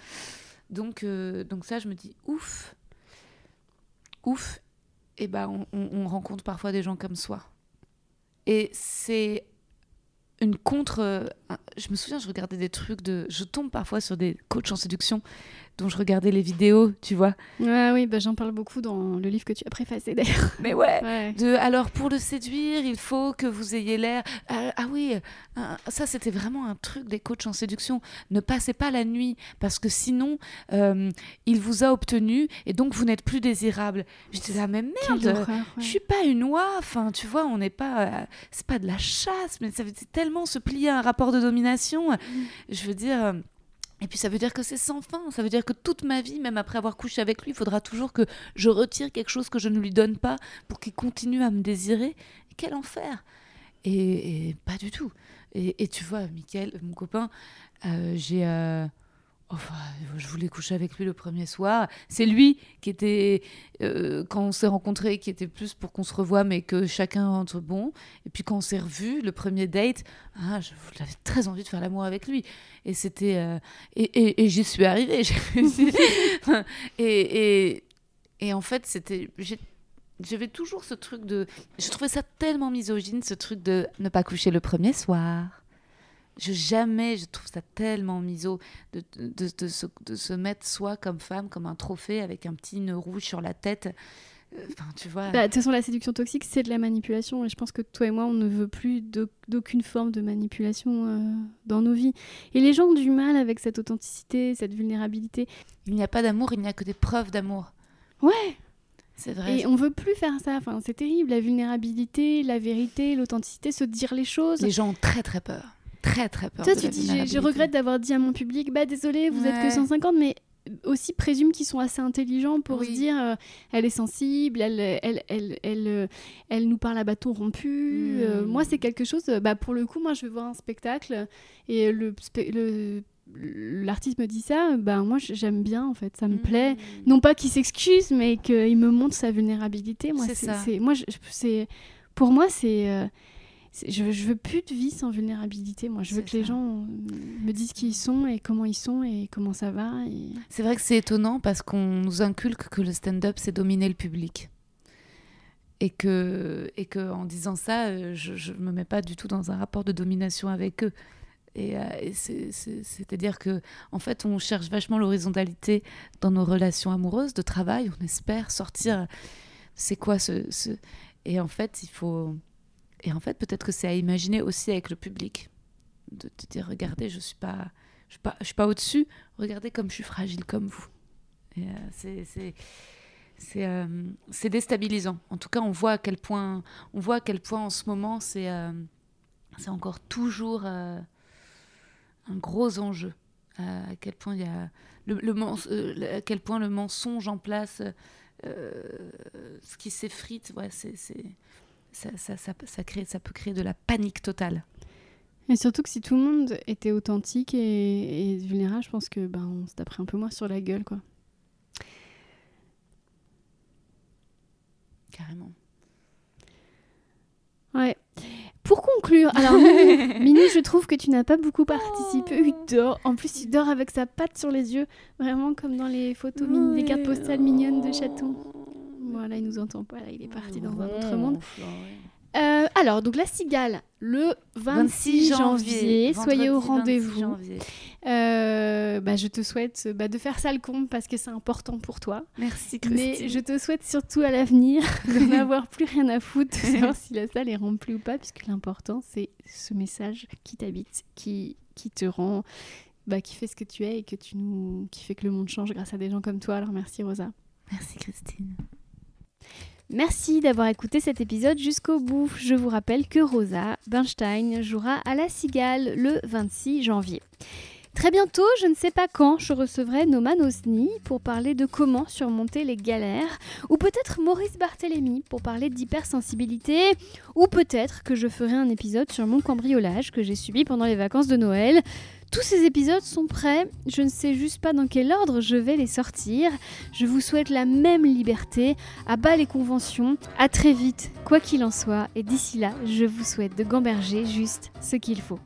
donc, donc ça, je me dis, ouf, ouf, et bah, on, on rencontre parfois des gens comme soi. Et c'est une contre. Je me souviens, je regardais des trucs de. Je tombe parfois sur des coachs en séduction dont je regardais les vidéos, tu vois.
Ouais, oui, bah, j'en parle beaucoup dans le livre que tu as préfacé d'ailleurs. <laughs>
Mais ouais, De, alors pour le séduire, il faut que vous ayez l'air. Ah, ah oui, ça c'était vraiment un truc des coachs en séduction. Ne passez pas la nuit parce que sinon euh, il vous a obtenu et donc vous n'êtes plus désirable. J'étais là, mais merde, je suis pas une oie. Enfin, tu vois, on n'est pas. Euh, c'est pas de la chasse, mais ça veut tellement se plier à un rapport de domination. Mm. Je veux dire. Et puis ça veut dire que c'est sans fin, ça veut dire que toute ma vie, même après avoir couché avec lui, il faudra toujours que je retire quelque chose que je ne lui donne pas pour qu'il continue à me désirer. quel enfer et, pas du tout. Et, tu vois, Mickaël, mon copain, euh, j'ai... Euh, Je voulais coucher avec lui le premier soir. C'est lui qui était, euh, quand on s'est rencontrés, qui était plus pour qu'on se revoie, mais que chacun entre bon. Et puis quand on s'est revus, le premier date, ah, j'avais très envie de faire l'amour avec lui. Et c'était, euh, et, j'y suis arrivée. <laughs> et, et, et en fait, c'était, j'avais toujours ce truc de, je trouvais ça tellement misogyne, ce truc de ne pas coucher le premier soir je jamais, je trouve ça tellement miso de, de, de, se, de, se, mettre soi comme femme, comme un trophée avec un petit nœud rouge sur la tête. Euh, enfin, tu vois.
Bah, de toute façon, la séduction toxique, c'est de la manipulation. Et je pense que toi et moi, on ne veut plus d'aucune forme de manipulation euh, dans nos vies. Et les gens ont du mal avec cette authenticité, cette vulnérabilité.
Il n'y a pas d'amour, il n'y a que des preuves d'amour.
Ouais,
c'est vrai.
Et on veut plus faire ça. Enfin, c'est terrible. La vulnérabilité, la vérité, l'authenticité, se dire les choses.
Les gens ont très très peur très très peur.
Toi, tu dis, je regrette d'avoir dit à mon public, bah désolé, vous êtes que 150, mais aussi présume qu'ils sont assez intelligents pour se dire euh, elle est sensible, elle, elle, elle, elle, euh, elle, nous parle à bâton rompu. Euh, hmm. moi, c'est quelque chose, bah, pour le coup, moi, je vais voir un spectacle et le, le l'artiste me dit ça, bah moi j'aime bien en fait, ça me hmm. plaît. Non pas qu'il s'excuse, mais qu'il me montre sa vulnérabilité. Moi, c'est moi, c'est pour moi c'est je, je veux plus de vie sans vulnérabilité. Moi, je veux que les gens me disent qui ils sont et comment ils sont et comment ça va.
C'est vrai que c'est étonnant parce qu'on nous inculque que le stand-up, c'est dominer le public. Et que, et que en disant ça, euh, je ne me mets pas du tout dans un rapport de domination avec eux. Et, euh, c'est-à-dire que, en fait, on cherche vachement l'horizontalité dans nos relations amoureuses, de travail. On espère sortir. C'est quoi ce, ce... Et en fait, il faut et en fait, peut-être que c'est à imaginer aussi avec le public. De te dire, regardez, je ne suis pas, je suis pas, je suis pas au-dessus. Regardez comme je suis fragile comme vous. Euh, euh, c'est déstabilisant. En tout cas, on voit à quel point, on voit à quel point en ce moment, c'est, euh, encore toujours un gros enjeu. à quel point il y a le, le à quel point le mensonge en place, ce qui s'effrite, ouais, c'est ça, ça, ça, ça, crée, ça peut créer de la panique totale.
Et surtout que si tout le monde était authentique et, vulnérable, je pense que ben, on se taperait un peu moins sur la gueule. quoi.
Carrément.
Ouais. Pour conclure, alors Minou, <laughs> je trouve que tu n'as pas beaucoup participé. Il dort. En plus, il dort avec sa patte sur les yeux, vraiment comme dans les photos, les cartes postales mignonnes de chaton. Voilà, il nous entend pas, là, il est parti dans un autre monde. Euh, alors, donc la cigale, le 26, janvier, soyez au rendez-vous. Euh, euh, bah, je te souhaite bah, de faire ça le compte parce que c'est important pour toi.
Merci Christine.
Mais je te souhaite surtout à l'avenir <laughs> de n'avoir plus rien à foutre, de savoir si la salle est remplie ou pas, puisque l'important c'est ce message qui t'habite, qui, qui te rend, bah, qui fait ce que tu es et que tu nous, qui fait que le monde change grâce à des gens comme toi. Alors merci Rosa.
Merci Christine.
Merci d'avoir écouté cet épisode jusqu'au bout. Je vous rappelle que Rosa Bernstein jouera à la Cigale le 26 janvier. Très bientôt, je ne sais pas quand, je recevrai Noman Osni pour parler de comment surmonter les galères, ou peut-être Maurice Barthélémy pour parler d'hypersensibilité, ou peut-être que je ferai un épisode sur mon cambriolage que j'ai subi pendant les vacances de Noël. Tous ces épisodes sont prêts, je ne sais juste pas dans quel ordre je vais les sortir. Je vous souhaite la même liberté, à bas les conventions, à très vite, quoi qu'il en soit, et d'ici là, je vous souhaite de gamberger juste ce qu'il faut.